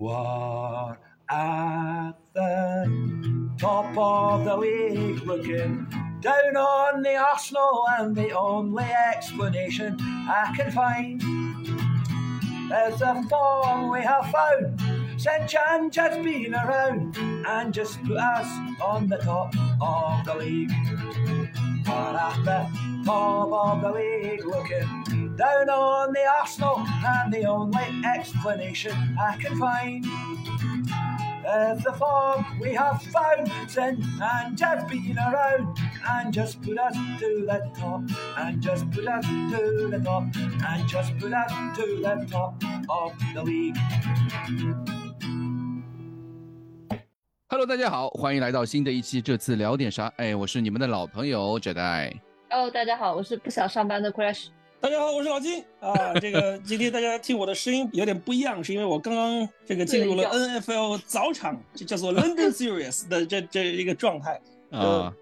We're at the top of the league, looking down on the Arsenal, and the only explanation I can find is the form we have found. St. John's has been around and just put us on the top of the league. We're at the top of the league, looking down on the Arsenal, and the only explanation I can find is the form we have found. St. Ange has been around and just put us to the top, and just put us to the top, and just put us to the top of the league. Hello，大家好，欢迎来到新的一期。这次聊点啥？哎，我是你们的老朋友 Jedi。哦，大家好，我是不想上班的 Crash。 大家好，我是老金啊。这个 今天大家听我的声音有点不一样，是因为我刚刚这个进入了 NFL 早场，就叫做 London Series 的这这一个状态啊，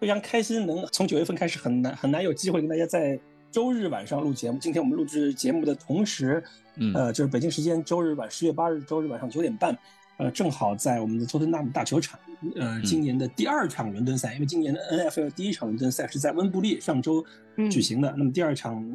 非常开心能从九月份开始很难很难有机会跟大家在周日晚上录节目。今天我们录制节目的同时，嗯呃，就是北京时间周日晚十月八日周日晚上九点半。呃，正好在我们的托特纳姆大球场，呃，今年的第二场伦敦赛，因为今年的 NFL 第一场伦敦赛是在温布利上周举行的，那么第二场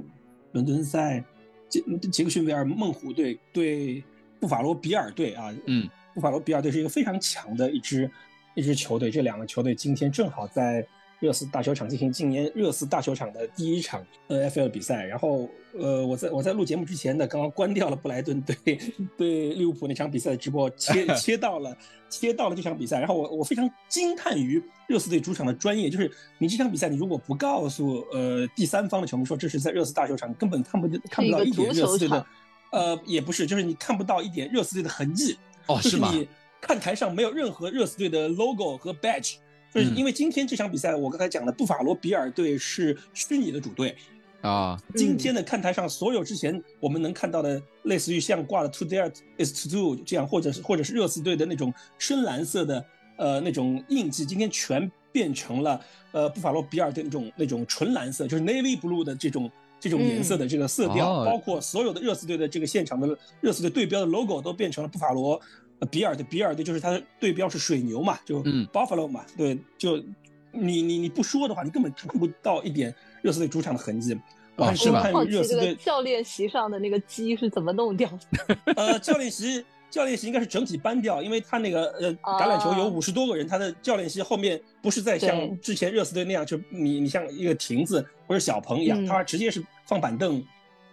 伦敦赛，杰杰克逊维尔孟虎队对布法罗比尔队啊，嗯，布法罗比尔队是一个非常强的一支一支球队，这两个球队今天正好在。热刺大球场进行今年热刺大球场的第一场 NFL 比赛，然后呃，我在我在录节目之前呢，刚刚关掉了布莱顿对对利物浦那场比赛的直播，切 切到了切到了这场比赛，然后我我非常惊叹于热刺队主场的专业，就是你这场比赛你如果不告诉呃第三方的球迷说这是在热刺大球场，根本看不看不到一点热刺队的，呃，也不是，就是你看不到一点热刺队的痕迹，哦，是你看台上没有任何热刺队的 logo 和 badge。就是因为今天这场比赛，我刚才讲的布法罗比尔队是虚拟的主队，啊，今天的看台上所有之前我们能看到的，类似于像挂的 “To Dare Is To Do” 这样，或者是或者是热刺队的那种深蓝色的呃那种印记，今天全变成了呃布法罗比尔的那种那种纯蓝色，就是 navy blue 的这种这种颜色的这个色调，包括所有的热刺队的这个现场的热刺队队标的 logo 都变成了布法罗。比尔的比尔的就是他的对标是水牛嘛，就 Buffalo 嘛，对，就你你你不说的话，你根本看不到一点热刺队主场的痕迹。啊，是吧？好奇这个教练席上的那个鸡是怎么弄掉的？呃，教练席教练席应该是整体搬掉，因为他那个呃橄榄球有五十多个人，他的教练席后面不是在像之前热刺队那样，就你你像一个亭子或者小棚一样，他直接是放板凳。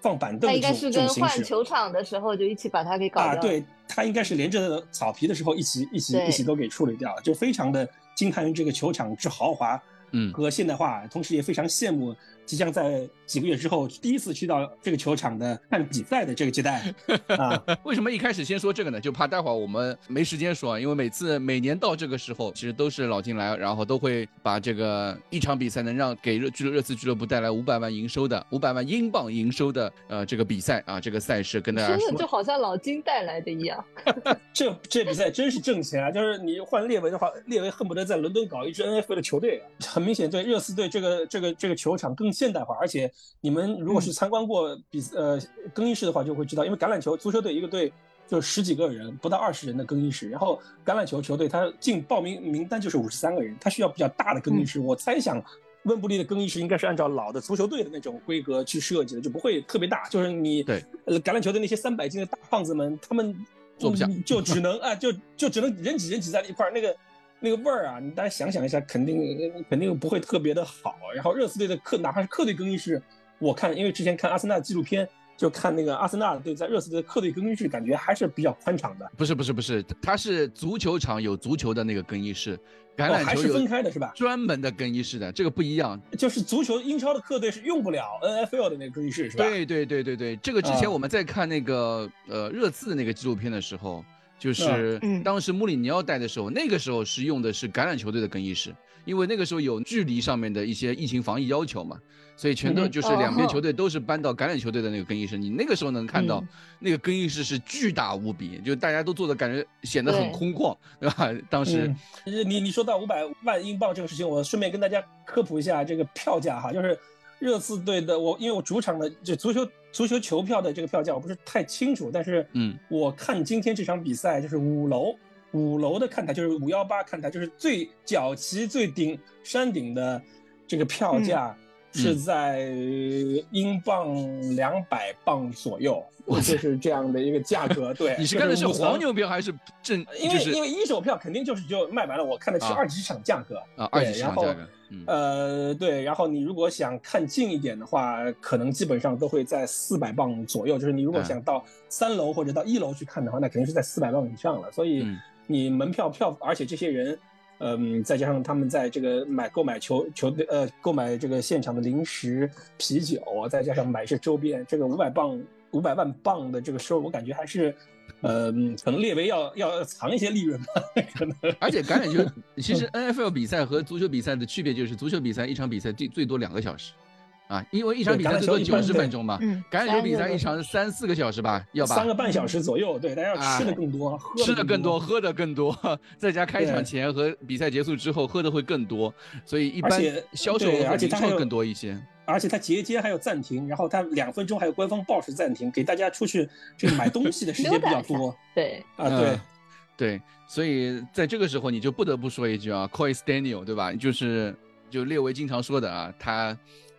放板凳，他应该是跟换球场的时候就一起把它给搞掉。啊，对他应该是连着草皮的时候一起一起一起都给处理掉了，就非常的惊叹于这个球场之豪华，嗯，和现代化，同时也非常羡慕即将在几个月之后第一次去到这个球场的看比赛的这个接待 啊。为什么一开始先说这个呢？就怕待会儿我们没时间说，因为每次每年到这个时候，其实都是老金来，然后都会把这个一场比赛能让给热俱乐热刺俱乐部带来五百万营收的五百万英镑营收的呃这个比赛啊，这个赛事跟大家说，就好像老金带来的一样。这这比赛真是挣钱啊！就是你换列维的话，列维恨不得在伦敦搞一支 NFL 的球队啊。很明显，对热刺队这个这个这个球场更现代化，而且你们如果是参观过比呃更衣室的话，就会知道，因为橄榄球足球队一个队就十几个人，不到二十人的更衣室，然后橄榄球球队他进报名名单就是五十三个人，他需要比较大的更衣室。我猜想温布利的更衣室应该是按照老的足球队的那种规格去设计的，就不会特别大。就是你对呃橄榄球的那些三百斤的大胖子们，他们坐不下，就只能啊就就只能人挤人挤在一块儿，那个。那个味儿啊，你大家想想一下，肯定肯定不会特别的好。然后热刺队的客，哪怕是客队更衣室，我看，因为之前看阿森纳纪录片，就看那个阿森纳队在热刺的客队更衣室，感觉还是比较宽敞的。不是不是不是，它是足球场有足球的那个更衣室，橄榄球还是分开的是吧？专门的更衣室的，这个不一样。就是足球英超的客队是用不了 NFL 的那个更衣室是吧？对对对对对，这个之前我们在看那个呃热刺的那个纪录片的时候。就是当时穆里尼奥带的时候，那个时候是用的是橄榄球队的更衣室，因为那个时候有距离上面的一些疫情防疫要求嘛，所以全都就是两边球队都是搬到橄榄球队的那个更衣室。你那个时候能看到那个更衣室是巨大无比，就大家都坐的感觉显得很空旷，对吧？当时你你说到五百万英镑这个事情，我顺便跟大家科普一下这个票价哈，就是热刺队的我因为我主场的就足球足球球票的这个票价我不是太清楚，但是嗯，我看今天这场比赛就是五楼五楼的看台，就是五幺八看台，就是最角旗最顶山顶的这个票价。是在英镑两百磅左右，就是这样的一个价格。对，你是看的是黄牛票还是正？因为因为一手票肯定就是就卖完了，我看的是二级市场价格啊，二级市场价格。呃，对，然后你如果想看近一点的话，可能基本上都会在四百磅左右。就是你如果想到三楼或者到一楼去看的话，那肯定是在四百磅以上了。所以你门票票，而且这些人。嗯，再加上他们在这个买购买球球队呃购买这个现场的零食啤酒，再加上买一些周边，这个五百磅五百万磅的这个收入，我感觉还是，呃，可能列维要要藏一些利润吧，可能。而且橄榄球 其实 N F L 比赛和足球比赛的区别就是，足球比赛一场比赛最最多两个小时。啊，因为一场比赛最多九十分钟嘛，橄榄球比赛一场是三四个小时吧，要吧？三个半小时左右，对，大家要吃的更多，吃的更多，喝 的更多，在家开场前和比赛结束之后喝的会更多，所以一般销售而且它更多一些。而且它节间还有暂停，然后它两分钟还有官方报时暂停，给大家出去这个买东西的时间比较多。对，啊对，对，所以在这个时候你就不得不说一句啊，Coy Daniel 对吧？就是就列维经常说的啊，他。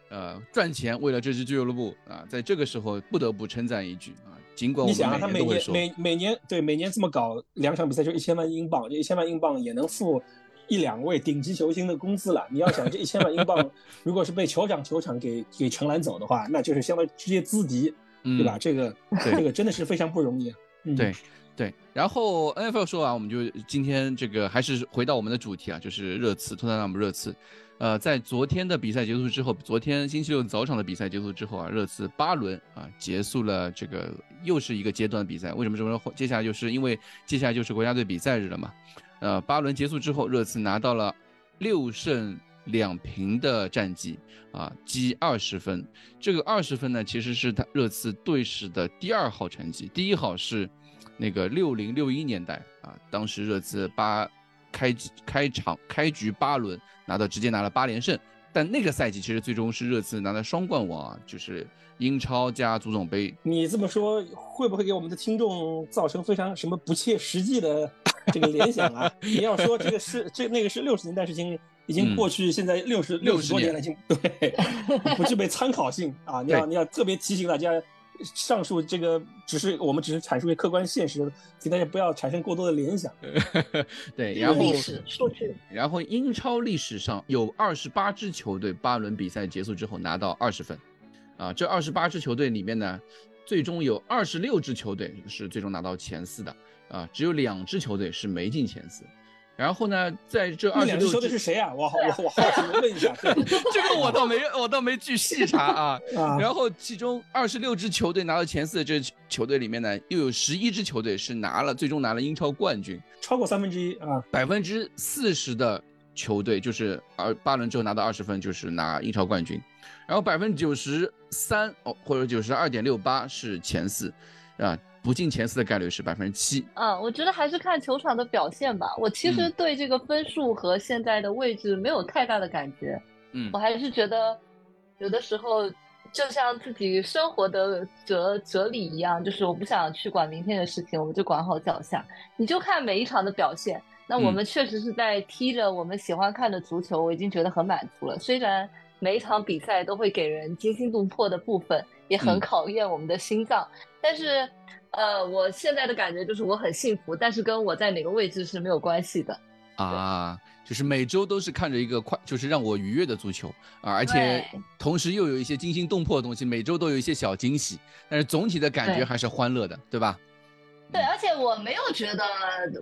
呃，赚钱为了这支俱乐部啊，在这个时候不得不称赞一句啊。尽管我你想啊，他每年每每年对每年这么搞两场比赛就一千万英镑，这一千万英镑也能付一两位顶级球星的工资了。你要想这一千万英镑，如果是被酋长球场给给承揽走的话，那就是相当于直接资敌，对吧？这个这个真的是非常不容易。对对。然后 NFL 说完，我们就今天这个还是回到我们的主题啊，就是热刺，托特纳姆热刺。呃，在昨天的比赛结束之后，昨天星期六早场的比赛结束之后啊，热刺八轮啊结束了这个又是一个阶段的比赛。为什么这么说？接下来就是因为接下来就是国家队比赛日了嘛。呃，八轮结束之后，热刺拿到了六胜两平的战绩啊，积二十分。这个二十分呢，其实是他热刺队史的第二好成绩，第一好是那个六零六一年代啊，当时热刺八。开开场开局八轮拿到直接拿了八连胜，但那个赛季其实最终是热刺拿了双冠王啊，就是英超加足总杯。你这么说会不会给我们的听众造成非常什么不切实际的这个联想啊？你要说这个是这那个是六十年代事情，已经过去，现在六十六十多年了，已经对，不具备参考性啊！你要你要特别提醒大家。上述这个只是我们只是阐述一个客观现实，请大家不要产生过多的联想。对，然后历史数据，然后英超历史上有二十八支球队八轮比赛结束之后拿到二十分，啊，这二十八支球队里面呢，最终有二十六支球队是最终拿到前四的，啊，只有两支球队是没进前四。然后呢，在这二十六说的是谁啊？我我我好奇问一下，这个我倒没我倒没去细查啊。然后其中二十六支球队拿到前四的这球队里面呢，又有十一支球队是拿了最终拿了英超冠军，超过三分之一啊。百分之四十的球队就是二八轮之后拿到二十分就是拿英超冠军，然后百分之九十三哦或者九十二点六八是前四，啊。不进前四的概率是百分之七。嗯，我觉得还是看球场的表现吧。我其实对这个分数和现在的位置没有太大的感觉。嗯，我还是觉得有的时候就像自己生活的哲哲理一样，就是我不想去管明天的事情，我就管好脚下。你就看每一场的表现。那我们确实是在踢着我们喜欢看的足球，我已经觉得很满足了。虽然每一场比赛都会给人惊心动魄的部分，也很考验我们的心脏，但是。呃，我现在的感觉就是我很幸福，但是跟我在哪个位置是没有关系的啊。就是每周都是看着一个快，就是让我愉悦的足球啊，而且同时又有一些惊心动魄的东西，每周都有一些小惊喜，但是总体的感觉还是欢乐的，对吧？对，而且我没有觉得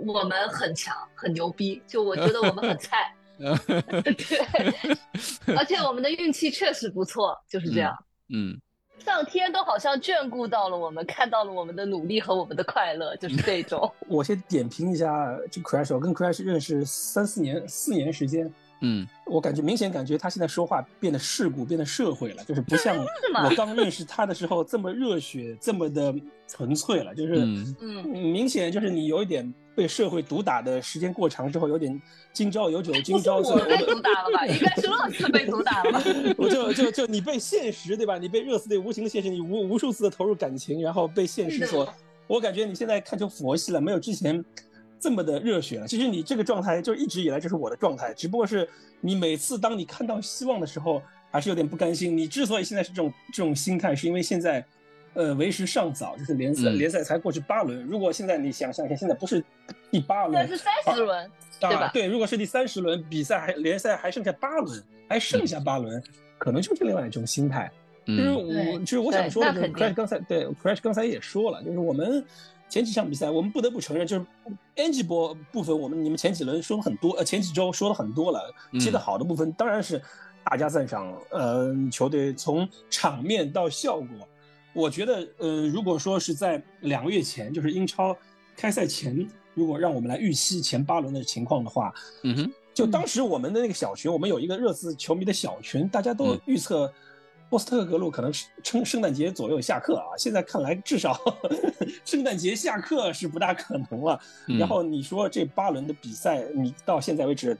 我们很强很牛逼，就我觉得我们很菜。对，而且我们的运气确实不错，就是这样。嗯。上天都好像眷顾到了我们，看到了我们的努力和我们的快乐，就是这种。我先点评一下这 Crash，我跟 Crash 认识三四年，四年时间。嗯，我感觉明显感觉他现在说话变得世故，变得社会了，就是不像我刚认识他的时候这么热血，这么的纯粹了。就是，嗯，明显就是你有一点被社会毒打的时间过长之后，有点今朝有酒今朝醉。被毒打了吧？应该是热刺被毒打了。我就就就你被现实对吧？你被热死的无情的现实，你无无数次的投入感情，然后被现实所，我感觉你现在看成佛系了，没有之前。这么的热血了，其实你这个状态就是一直以来就是我的状态，只不过是你每次当你看到希望的时候，还是有点不甘心。你之所以现在是这种这种心态，是因为现在，呃，为时尚早，就是联赛联赛才过去八轮。如果现在你想象一下，现在不是第八轮，是三十轮，对吧？对，如果是第三十轮比赛，还联赛还剩下八轮，还剩下八轮，可能就是另外一种心态。就是我，就是我想说的，就是 Crash 刚才对 Crash 刚才也说了，就是我们。前几场比赛，我们不得不承认，就是 NG 波部分，我们你们前几轮说了很多，呃，前几周说了很多了，踢得好的部分当然是大家赞赏。呃，球队从场面到效果，我觉得，呃，如果说是在两个月前，就是英超开赛前，如果让我们来预期前八轮的情况的话，嗯哼，就当时我们的那个小群，我们有一个热刺球迷的小群，大家都预测。波斯特格鲁可能是圣圣诞节左右下课啊，现在看来至少 圣诞节下课是不大可能了。然后你说这八轮的比赛，你到现在为止，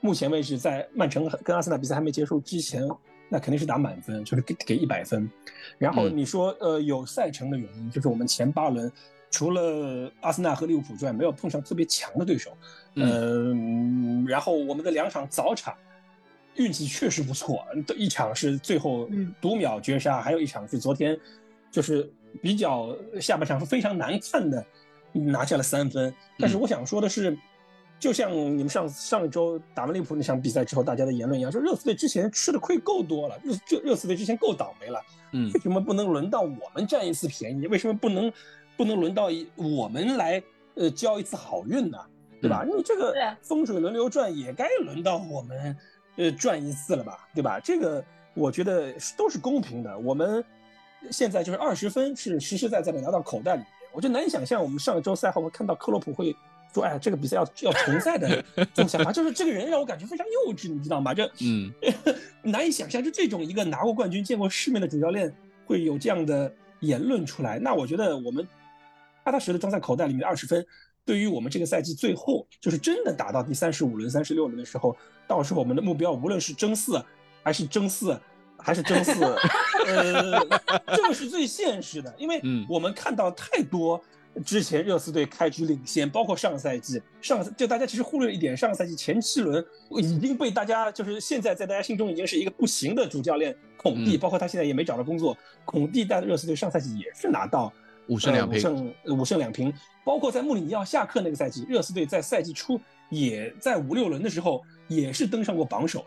目前为止在曼城跟阿森纳比赛还没结束之前，那肯定是打满分，就是给给一百分。然后你说呃有赛程的原因，就是我们前八轮除了阿森纳和利物浦之外，没有碰上特别强的对手。嗯，然后我们的两场早场。运气确实不错，一场是最后读秒绝杀，还有一场是昨天，就是比较下半场是非常难看的，拿下了三分。但是我想说的是，就像你们上上一周打完利物浦那场比赛之后，大家的言论一样，说热刺队之前吃的亏够多了，热热热刺队之前够倒霉了，嗯，为什么不能轮到我们占一次便宜？为什么不能不能轮到我们来呃交一次好运呢？对吧？你这个风水轮流转，也该轮到我们。呃，赚一次了吧，对吧？这个我觉得都是公平的。我们现在就是二十分是实实在在的拿到口袋里面，我就难以想象我们上一周赛后会看到克洛普会说：“哎，这个比赛要要重赛的 这种想法。”就是这个人让我感觉非常幼稚，你知道吗？这嗯，难以想象，就这种一个拿过冠军、见过世面的主教练会有这样的言论出来。那我觉得我们踏踏实实的装在口袋里面二十分。对于我们这个赛季最后就是真的打到第三十五轮、三十六轮的时候，到时候我们的目标无论是争四，还是争四，还是争四，呃，这个是最现实的，因为我们看到太多之前热刺队开局领先，包括上赛季，上就大家其实忽略一点，上赛季前七轮已经被大家就是现在在大家心中已经是一个不行的主教练孔蒂，包括他现在也没找到工作，孔蒂带的热刺队上赛季也是拿到。五胜两平，五胜五胜两平，包括在穆里尼奥下课那个赛季，热刺队在赛季初也在五六轮的时候也是登上过榜首的。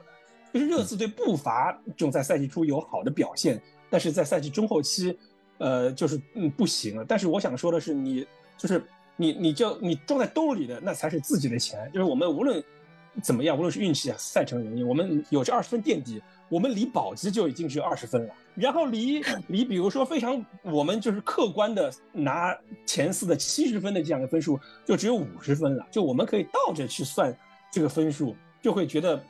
就是热刺队不乏这种在赛季初有好的表现，但是在赛季中后期，呃，就是嗯不行了。但是我想说的是，你就是你你就你装在兜里的那才是自己的钱。就是我们无论怎么样，无论是运气啊、赛程原因，我们有这二十分垫底。我们离保级就已经只有二十分了，然后离 离比如说非常我们就是客观的拿前四的七十分的这样的分数，就只有五十分了。就我们可以倒着去算这个分数，就会觉得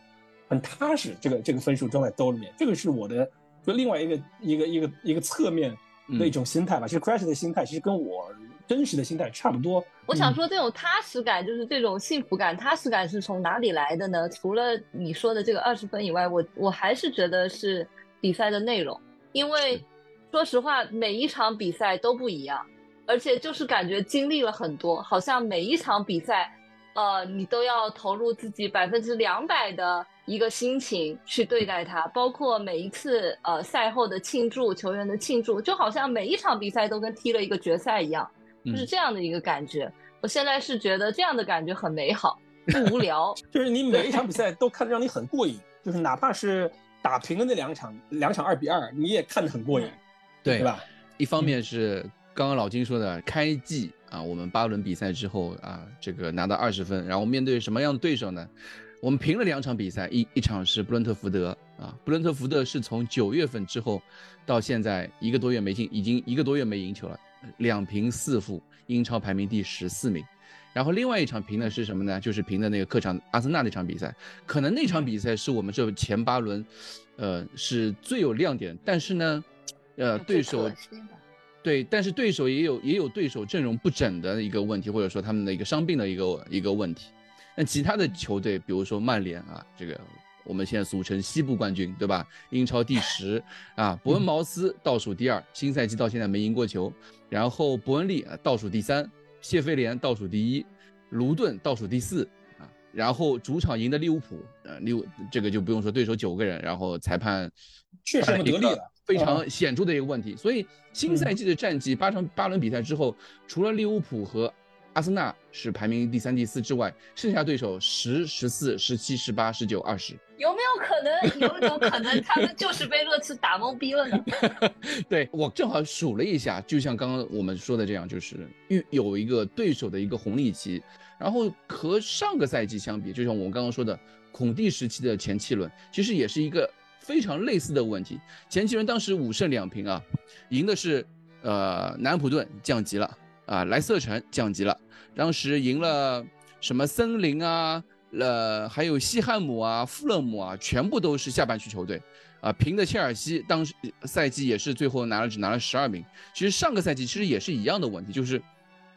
很踏实。这个这个分数装在兜里面，这个是我的就另外一个一个一个一个侧面的一种心态吧。其实 Crash 的心态其实跟我。真实的心态差不多。我想说，这种踏实感，就是这种幸福感、踏实感是从哪里来的呢？除了你说的这个二十分以外，我我还是觉得是比赛的内容。因为说实话，每一场比赛都不一样，而且就是感觉经历了很多，好像每一场比赛，呃，你都要投入自己百分之两百的一个心情去对待它，包括每一次呃赛后的庆祝、球员的庆祝，就好像每一场比赛都跟踢了一个决赛一样。就是这样的一个感觉，我现在是觉得这样的感觉很美好，不无聊。就是你每一场比赛都看得让你很过瘾，就是哪怕是打平了那两场，两场二比二，你也看得很过瘾，对吧？一方面是刚刚老金说的开季啊，我们八轮比赛之后啊，这个拿到二十分，然后面对什么样的对手呢？我们平了两场比赛，一一场是布伦特福德啊，布伦特福德是从九月份之后到现在一个多月没进，已经一个多月没赢球了。两平四负，英超排名第十四名。然后另外一场平的是什么呢？就是平的那个客场阿森纳那场比赛，可能那场比赛是我们这前八轮，呃，是最有亮点。但是呢，呃，对手，对，但是对手也有也有对手阵容不整的一个问题，或者说他们的一个伤病的一个一个问题。那其他的球队，比如说曼联啊，这个我们现在俗称西部冠军，对吧？英超第十啊，伯恩茅斯倒数第二，新赛季到现在没赢过球。然后伯恩利啊倒数第三。谢菲联倒数第一，卢顿倒数第四啊，然后主场赢的利物浦，呃，利物这个就不用说，对手九个人，然后裁判确实得力了，非常显著的一个问题。所以新赛季的战绩八场八轮比赛之后，除了利物浦和。阿森纳是排名第三、第四之外，剩下对手十、十四、十七、十八、十九、二十，有没有可能？有一种可能，他们就是被热刺打懵逼了呢？对我正好数了一下，就像刚刚我们说的这样，就是有有一个对手的一个红利期，然后和上个赛季相比，就像我们刚刚说的孔蒂时期的前七轮，其实也是一个非常类似的问题。前七轮当时五胜两平啊，赢的是呃南普顿降级了。啊，莱斯特城降级了，当时赢了什么森林啊，呃，还有西汉姆啊、富勒姆啊，全部都是下半区球队，啊，平的切尔西，当时赛季也是最后拿了只拿了十二名。其实上个赛季其实也是一样的问题，就是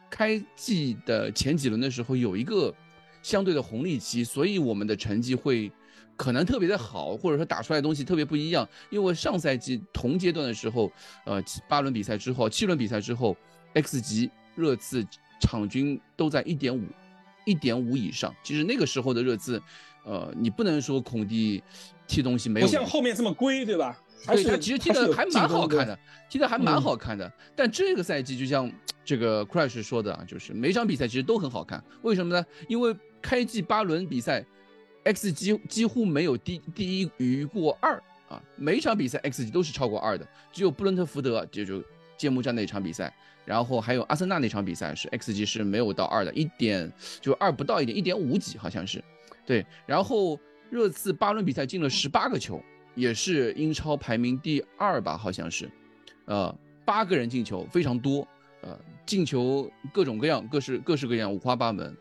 开季的前几轮的时候有一个相对的红利期，所以我们的成绩会可能特别的好，或者说打出来的东西特别不一样。因为上赛季同阶段的时候，呃，八轮比赛之后，七轮比赛之后，X 级。热刺场均都在一点五，一点五以上。其实那个时候的热刺，呃，你不能说孔蒂踢东西没有，不像后面这么龟，对吧？对他其实踢的还蛮好看的，踢的还蛮好看的。但这个赛季就像这个 Crash 说的啊，就是每场比赛其实都很好看。为什么呢？因为开季八轮比赛，X 几几乎没有低低于过二啊，每场比赛 X 级都是超过二的，只有布伦特福德就就揭幕战那场比赛。然后还有阿森纳那场比赛是 X 级是没有到二的，一点就二不到一点，一点五几好像是，对。然后热刺八轮比赛进了十八个球，也是英超排名第二吧，好像是，呃，八个人进球非常多，呃，进球各种各样，各式各式各样，五花八门，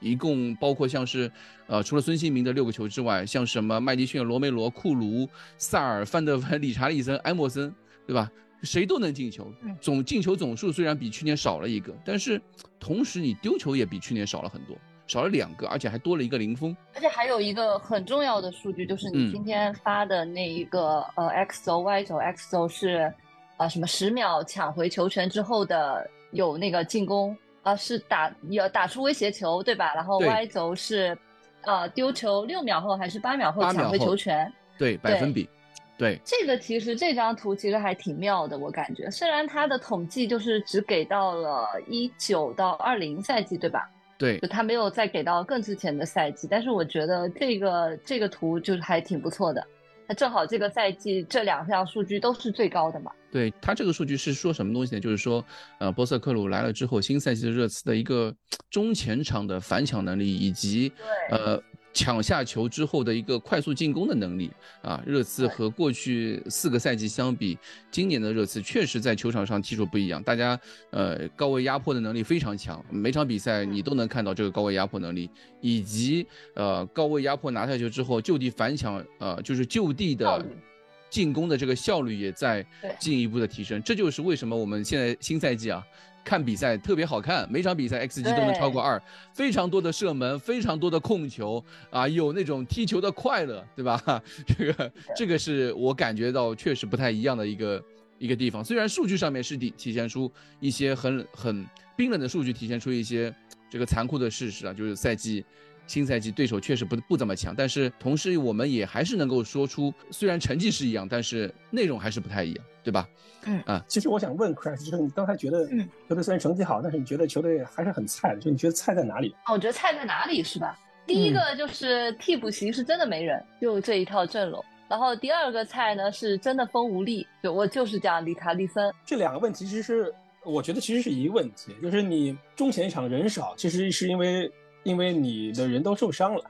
一共包括像是，呃，除了孙兴民的六个球之外，像什么麦迪逊、罗梅罗、库卢、萨尔、范德文、理查利森、埃莫森，对吧？谁都能进球，总进球总数虽然比去年少了一个，但是同时你丢球也比去年少了很多，少了两个，而且还多了一个零封。而且还有一个很重要的数据，就是你今天发的那一个呃 X 轴 Y 轴，X 轴是啊什么十秒抢回球权之后的有那个进攻啊是打要打出威胁球对吧？然后 Y 轴是呃丢球六秒后还是八秒后抢回球权？对百分比。对这个其实这张图其实还挺妙的，我感觉虽然它的统计就是只给到了一九到二零赛季，对吧？对，就它没有再给到更之前的赛季，但是我觉得这个这个图就是还挺不错的，它正好这个赛季这两项数据都是最高的嘛。对它这个数据是说什么东西呢？就是说，呃，波瑟克鲁来了之后，新赛季的热刺的一个中前场的反抢能力以及呃。抢下球之后的一个快速进攻的能力啊，热刺和过去四个赛季相比，今年的热刺确实在球场上技术不一样。大家呃高位压迫的能力非常强，每场比赛你都能看到这个高位压迫能力，以及呃高位压迫拿下球之后就地反抢，呃就是就地的进攻的这个效率也在进一步的提升。这就是为什么我们现在新赛季啊。看比赛特别好看，每场比赛 X G 都能超过二，非常多的射门，非常多的控球啊，有那种踢球的快乐，对吧？这个这个是我感觉到确实不太一样的一个一个地方。虽然数据上面是体体现出一些很很冰冷的数据，体现出一些这个残酷的事实啊，就是赛季新赛季对手确实不不怎么强，但是同时我们也还是能够说出，虽然成绩是一样，但是内容还是不太一样，对吧？嗯啊，其实我想问 Chris，就是你刚才觉得球队虽然成绩好，但是你觉得球队还是很菜的，就你觉得菜在哪里？哦，我觉得菜在哪里是吧？第一个就是替补席是真的没人，就这一套阵容。然后第二个菜呢是真的风无力，就我就是讲里卡利森。这两个问题其实我觉得其实是一个问题，就是你中前场人少，其实是因为因为你的人都受伤了。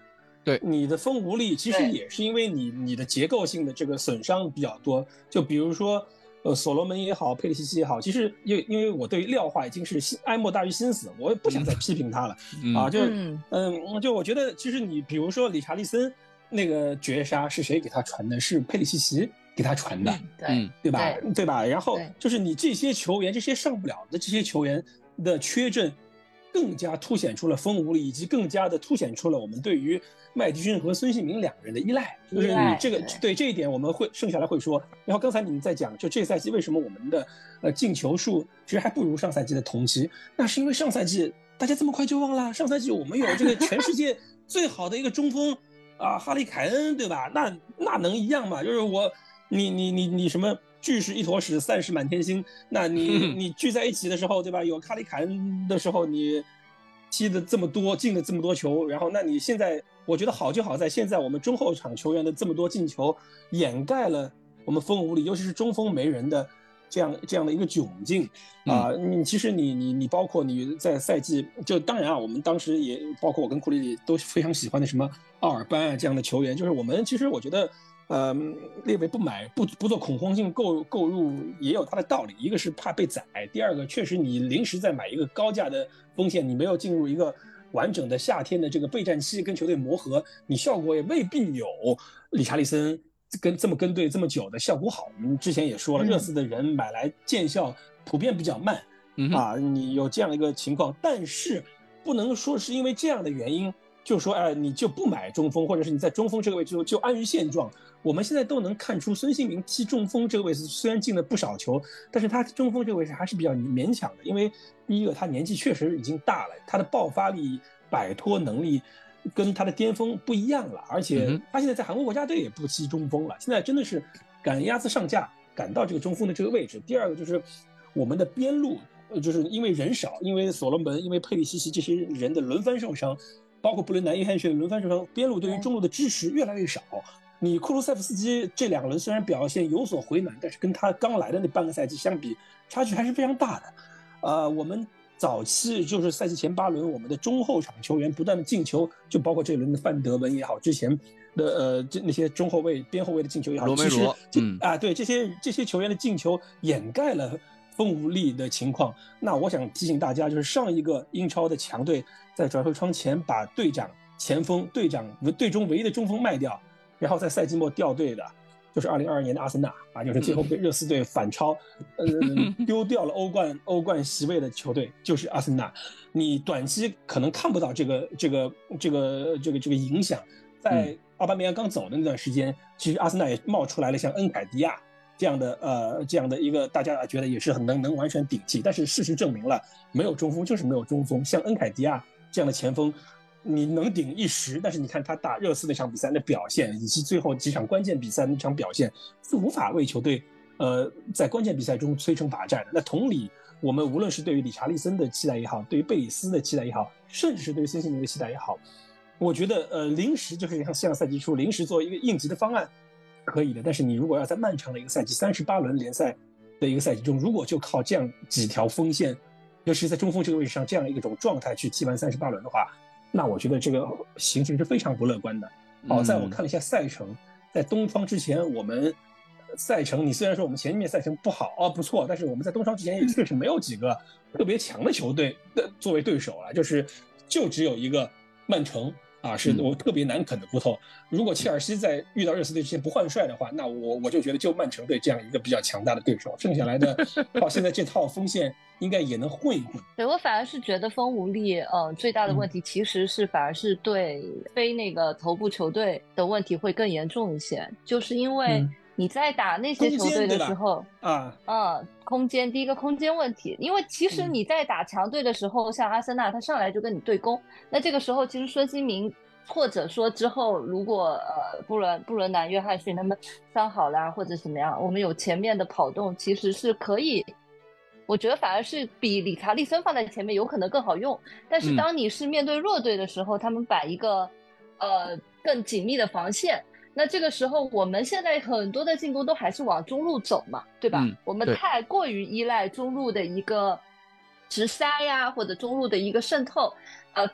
对，你的风无力其实也是因为你你的结构性的这个损伤比较多，就比如说。呃，所罗门也好，佩里西奇也好，其实因为因为我对于廖化已经是心哀莫大于心死，我也不想再批评他了啊。就嗯，就我觉得其实你比如说理查利森那个绝杀是谁给他传的？是佩里西奇给他传的，对对吧？对吧？然后就是你这些球员，这些上不了的这些球员的缺阵。更加凸显出了风无力，以及更加的凸显出了我们对于麦迪逊和孙兴民两个人的依赖。就是你这个对这一点，我们会剩下来会说。然后刚才你们在讲，就这赛季为什么我们的呃进球数其实还不如上赛季的同期？那是因为上赛季大家这么快就忘了，上赛季我们有这个全世界最好的一个中锋啊，哈利凯恩，对吧？那那能一样吗？就是我，你你你你什么？聚是一坨屎，散是满天星。那你 你聚在一起的时候，对吧？有卡里凯恩的时候，你踢的这么多，进了这么多球，然后那你现在，我觉得好就好在现在我们中后场球员的这么多进球，掩盖了我们锋无力，尤其是中锋没人的这样这样的一个窘境啊。你其实你你你包括你在赛季，就当然啊，我们当时也包括我跟库里里都非常喜欢的什么奥尔班啊这样的球员，就是我们其实我觉得。呃，列为不买不不做恐慌性购购入也有它的道理。一个是怕被宰，第二个确实你临时再买一个高价的风险，你没有进入一个完整的夏天的这个备战期跟球队磨合，你效果也未必有理查利森跟这么跟队这么久的效果好。我们之前也说了，热刺的人买来见效普遍比较慢啊，你有这样的一个情况，但是不能说是因为这样的原因。就说哎，你就不买中锋，或者是你在中锋这个位置就安于现状。我们现在都能看出孙兴民踢中锋这个位置虽然进了不少球，但是他中锋这个位置还是比较勉强的。因为第一个他年纪确实已经大了，他的爆发力、摆脱能力跟他的巅峰不一样了。而且他现在在韩国国家队也不踢中锋了，现在真的是赶鸭子上架，赶到这个中锋的这个位置。第二个就是我们的边路，就是因为人少，因为所罗门、因为佩里西奇这些人的轮番受伤。包括布伦南、约翰逊轮番受伤，边路对于中路的支持越来越少。你库卢塞夫斯基这两轮虽然表现有所回暖，但是跟他刚来的那半个赛季相比，差距还是非常大的。呃，我们早期就是赛季前八轮，我们的中后场球员不断的进球，就包括这轮的范德文也好，之前的呃这那些中后卫、边后卫的进球也好，其实啊对这些这些球员的进球掩盖了。锋无力的情况，那我想提醒大家，就是上一个英超的强队在转会窗前把队长、前锋、队长、队中唯一的中锋卖掉，然后在赛季末掉队的，就是二零二二年的阿森纳啊，就是最后被热刺队反超，呃，丢掉了欧冠欧冠席位的球队就是阿森纳。你短期可能看不到这个这个这个这个这个影响，在奥巴梅扬刚走的那段时间，其实阿森纳也冒出来了像恩凯迪亚。这样的呃，这样的一个大家觉得也是很能能完全顶替，但是事实证明了没有中锋就是没有中锋。像恩凯迪亚这样的前锋，你能顶一时，但是你看他打热刺那场比赛的表现，以及最后几场关键比赛那场表现，是无法为球队呃在关键比赛中摧城拔寨的。那同理，我们无论是对于理查利森的期待也好，对于贝里斯的期待也好，甚至是对于孙兴民的期待也好，我觉得呃临时就是像像赛季初临时做一个应急的方案。可以的，但是你如果要在漫长的一个赛季，三十八轮联赛的一个赛季中，如果就靠这样几条锋线，尤其是在中锋这个位置上这样一种状态去踢完三十八轮的话，那我觉得这个形势是非常不乐观的。好在我看了一下赛程，在东窗之前，我们赛程你虽然说我们前面赛程不好哦不错，但是我们在东窗之前也确实没有几个特别强的球队的作为对手了，就是就只有一个曼城。啊，是我特别难啃的骨头。如果切尔西在遇到热刺队之前不换帅的话，那我我就觉得就曼城队这样一个比较强大的对手，剩下来的 到现在这套锋线应该也能混一混。对我反而是觉得风无力，嗯，最大的问题其实是反而是对非那个头部球队的问题会更严重一些，就是因为。你在打那些球队的时候，啊，嗯，空间第一个空间问题，因为其实你在打强队的时候，像阿森纳，他上来就跟你对攻，那这个时候其实孙兴民或者说之后如果呃布伦布伦南约翰逊他们伤好了或者怎么样，我们有前面的跑动，其实是可以，我觉得反而是比理查利森放在前面有可能更好用。但是当你是面对弱队的时候，他们摆一个呃更紧密的防线。那这个时候，我们现在很多的进攻都还是往中路走嘛，对吧？我们太过于依赖中路的一个直塞呀，或者中路的一个渗透，呃，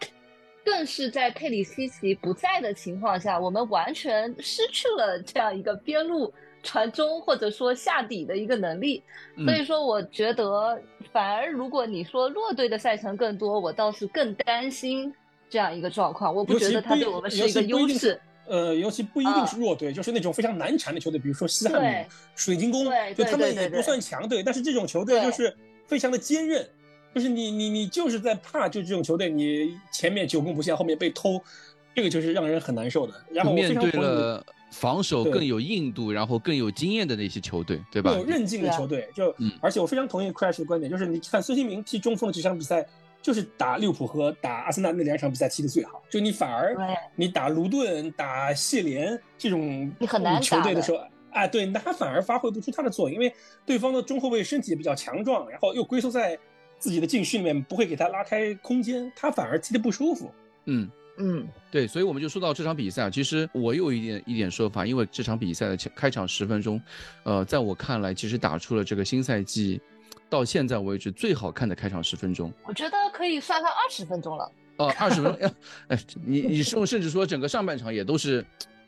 更是在佩里西奇不在的情况下，我们完全失去了这样一个边路传中或者说下底的一个能力。所以说，我觉得反而如果你说弱队的赛程更多，我倒是更担心这样一个状况。我不觉得他对我们是一个优势。呃，尤其不一定是弱队，就是那种非常难缠的球队，比如说西汉姆、水晶宫，就他们也不算强队，但是这种球队就是非常的坚韧，就是你你你就是在怕，就这种球队，你前面久攻不下，后面被偷，这个就是让人很难受的。然后面对了防守更有硬度，然后更有经验的那些球队，对吧？有韧劲的球队，就而且我非常同意 Crash 的观点，就是你看孙兴民踢中锋的这场比赛。就是打利物浦和打阿森纳那两场比赛踢的最好，就你反而你打卢顿、打谢联这种球队的时候，哎，对，那他反而发挥不出他的作用，因为对方的中后卫身体比较强壮，然后又龟缩在自己的禁区里面，不会给他拉开空间，他反而踢得不舒服。嗯嗯，对，所以我们就说到这场比赛啊，其实我有一点一点说法，因为这场比赛的开场十分钟，呃，在我看来，其实打出了这个新赛季。到现在为止最好看的开场十分钟，我觉得可以算上二十分钟了。哦，二十分钟，哎，你你甚甚至说整个上半场也都是，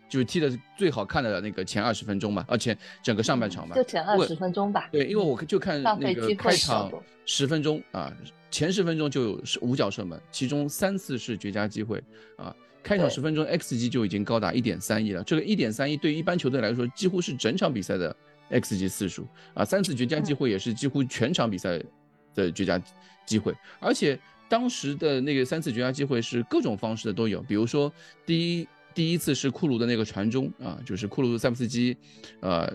就是踢的最好看的那个前二十分钟嘛，而且整个上半场吧，就前二十分钟吧。对，因为我就看那个开场十分钟啊，前十分钟就有五脚射门，其中三次是绝佳机会啊。开场十分钟 XG 就已经高达一点三亿了，这个一点三亿对于一般球队来说，几乎是整场比赛的。X 级次数啊，三次绝佳机会也是几乎全场比赛的绝佳机会，而且当时的那个三次绝佳机会是各种方式的都有，比如说第一第一次是库卢的那个传中啊，就是库卢塞夫斯基，呃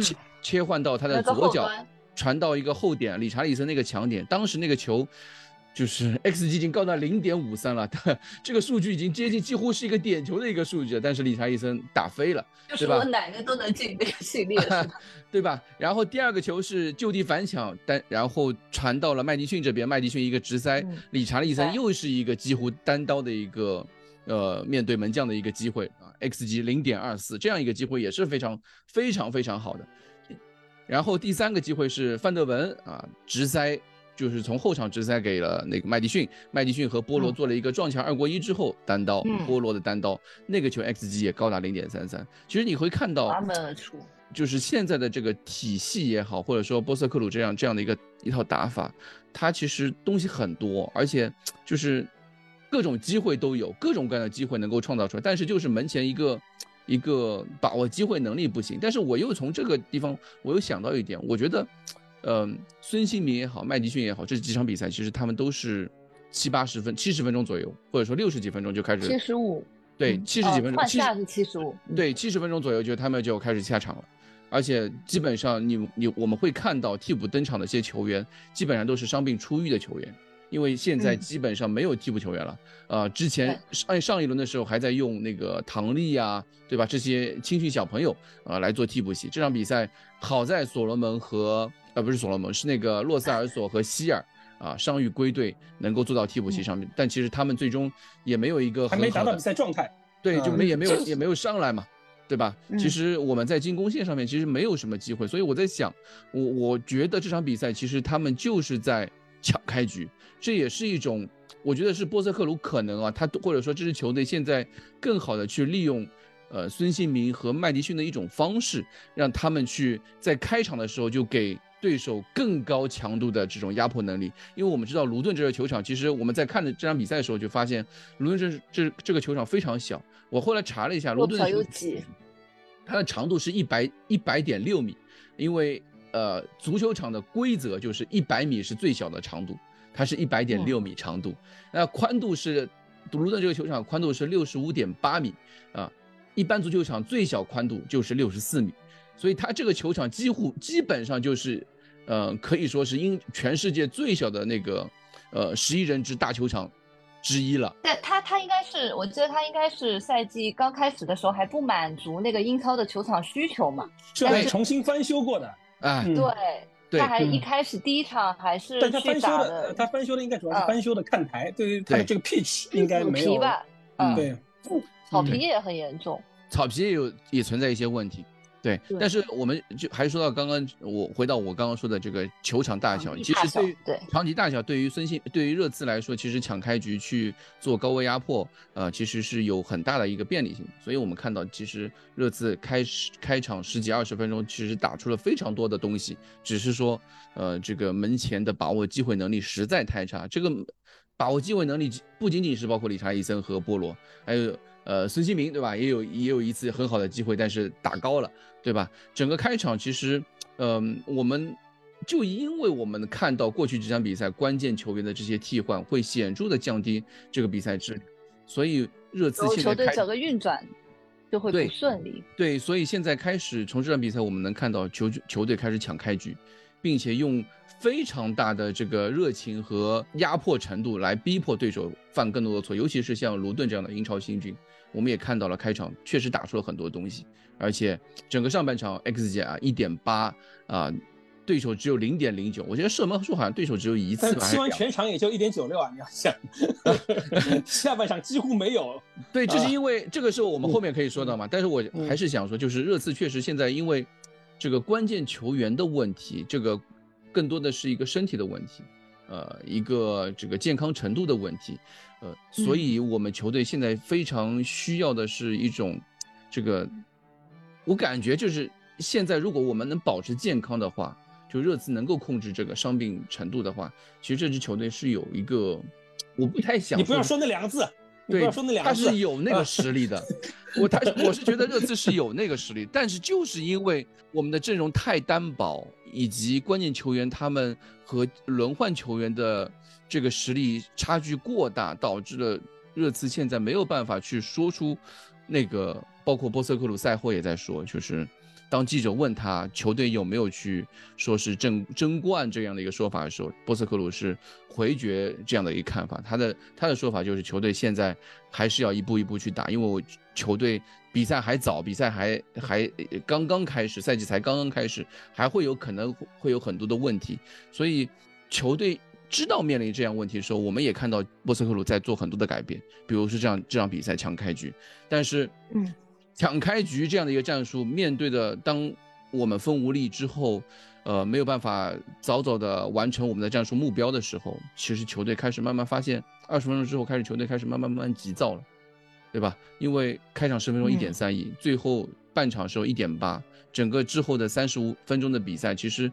切切换到他的左脚传到一个后点，理查利森那个强点，当时那个球。就是 X G 已经高达零点五三了，这个数据已经接近几乎是一个点球的一个数据，但是理查利森打飞了，就是我奶奶都能进这个系列，对吧？然后第二个球是就地反抢，但然后传到了麦迪逊这边，麦迪逊一个直塞，理查利森又是一个几乎单刀的一个呃面对门将的一个机会啊，X G 零点二四这样一个机会也是非常非常非常好的。然后第三个机会是范德文啊直塞。就是从后场直塞给了那个麦迪逊，麦迪逊和波罗做了一个撞墙二过一之后，单刀波罗的单刀，那个球 xg 也高达零点三三。其实你会看到，就是现在的这个体系也好，或者说波瑟克鲁这样这样的一个一套打法，它其实东西很多，而且就是各种机会都有，各种各样的机会能够创造出来，但是就是门前一个一个把握机会能力不行。但是我又从这个地方，我又想到一点，我觉得。嗯，孙兴民也好，麦迪逊也好，这几场比赛其实他们都是七八十分、七十分钟左右，或者说六十几分钟就开始。七十五。对，七十几分钟。换下是七十五。对，七十分钟左右就他们就开始下场了，而且基本上你你我们会看到替补登场的一些球员，基本上都是伤病初愈的球员，因为现在基本上没有替补球员了。呃，之前上上一轮的时候还在用那个唐利呀，对吧？这些青训小朋友啊来做替补席。这场比赛好在所罗门和。呃，不是所罗门，是那个洛塞尔索和希尔啊，伤愈归队，能够做到替补席上面。但其实他们最终也没有一个还没达到比赛状态，对，就没也没有也没有上来嘛，对吧？其实我们在进攻线上面其实没有什么机会，所以我在想，我我觉得这场比赛其实他们就是在抢开局，这也是一种，我觉得是波瑟克鲁可能啊，他或者说这支球队现在更好的去利用。呃，孙兴民和麦迪逊的一种方式，让他们去在开场的时候就给对手更高强度的这种压迫能力。因为我们知道卢顿这个球场，其实我们在看的这场比赛的时候就发现，卢顿这这这个球场非常小。我后来查了一下，卢顿有几它的长度是一百一百点六米，因为呃，足球场的规则就是一百米是最小的长度，它是一百点六米长度。那宽度是卢顿这个球场宽度是六十五点八米啊。一般足球场最小宽度就是六十四米，所以它这个球场几乎基本上就是，呃，可以说是英全世界最小的那个，呃，十一人制大球场之一了。但，它它应该是，我记得它应该是赛季刚开始的时候还不满足那个英超的球场需求嘛，是重新翻修过的。哎，对，他还一开始第一场还是但他翻修的，他翻修的应该主要是翻修的看台，对于他的这个 pitch 应该没有。吧？嗯，对，草皮也很严重。草皮也有也存在一些问题，对，但是我们就还是说到刚刚，我回到我刚刚说的这个球场大小，其实对对场地大小，对于孙兴，对于热刺来说，其实抢开局去做高位压迫，呃，其实是有很大的一个便利性。所以我们看到，其实热刺开始开场十几二十分钟，其实打出了非常多的东西，只是说，呃，这个门前的把握机会能力实在太差。这个把握机会能力不仅仅是包括理查伊森和波罗，还有。呃，孙兴民对吧？也有也有一次很好的机会，但是打高了，对吧？整个开场其实，嗯，我们就因为我们看到过去几场比赛关键球员的这些替换，会显著的降低这个比赛质量，所以热刺现在球队整个运转就会不顺利。对，所以现在开始从这场比赛我们能看到球球队开始抢开局，并且用非常大的这个热情和压迫程度来逼迫对手犯更多的错，尤其是像卢顿这样的英超新军。我们也看到了开场确实打出了很多东西，而且整个上半场 XG 啊一点八啊，对手只有零点零九，我觉得射门数好像对手只有一次吧，踢完全场也就一点九六啊，你要想，下半场几乎没有。对，这是因为这个是我们后面可以说到嘛，但是我还是想说，就是热刺确实现在因为这个关键球员的问题，这个更多的是一个身体的问题，呃，一个这个健康程度的问题。呃，所以我们球队现在非常需要的是一种，这个，我感觉就是现在如果我们能保持健康的话，就热刺能够控制这个伤病程度的话，其实这支球队是有一个，我不太想你不要说那两个字，对，他是有那个实力的，我他我是觉得热刺是有那个实力，但是就是因为我们的阵容太单薄，以及关键球员他们和轮换球员的。这个实力差距过大，导致了热刺现在没有办法去说出那个，包括波斯克鲁赛后也在说，就是当记者问他球队有没有去说是争争冠这样的一个说法的时候，波斯克鲁是回绝这样的一个看法。他的他的说法就是球队现在还是要一步一步去打，因为我球队比赛还早，比赛还还刚刚开始，赛季才刚刚开始，还会有可能会有很多的问题，所以球队。知道面临这样问题的时候，我们也看到波斯克鲁在做很多的改变，比如说这样这场比赛强开局，但是，嗯，抢开局这样的一个战术，面对的当我们风无力之后，呃，没有办法早早的完成我们的战术目标的时候，其实球队开始慢慢发现，二十分钟之后开始球队开始慢慢慢慢急躁了，对吧？因为开场十分钟一点三亿，最后半场时候一点八，整个之后的三十五分钟的比赛，其实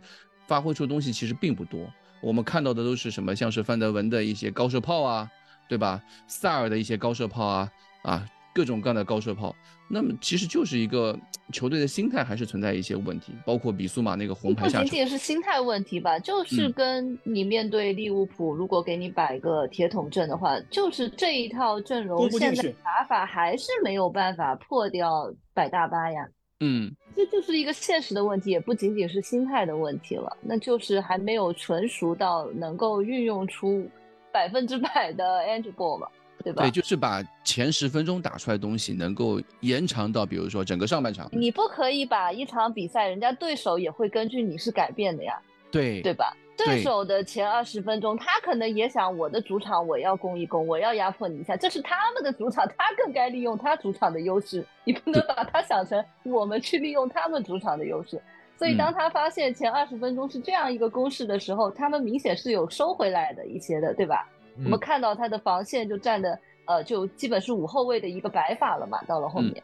发挥出的东西其实并不多。我们看到的都是什么？像是范德文的一些高射炮啊，对吧？萨尔的一些高射炮啊，啊，各种各样的高射炮。那么其实就是一个球队的心态还是存在一些问题，包括比苏马那个红牌下不仅仅是心态问题吧，就是跟你面对利物浦，如果给你摆个铁桶阵的话，就是这一套阵容现在打法还是没有办法破掉百大巴呀。嗯，这就是一个现实的问题，也不仅仅是心态的问题了，那就是还没有纯熟到能够运用出百分之百的 Angel Ball 嘛，对吧？对，就是把前十分钟打出来的东西能够延长到，比如说整个上半场。你不可以把一场比赛，人家对手也会根据你是改变的呀，对，对吧？对手的前二十分钟，他可能也想我的主场我要攻一攻，我要压迫你一下，这是他们的主场，他更该利用他主场的优势。你不能把他想成我们去利用他们主场的优势。所以当他发现前二十分钟是这样一个攻势的时候，他们明显是有收回来的一些的，对吧？我们看到他的防线就站的呃，就基本是五后卫的一个摆法了嘛，到了后面。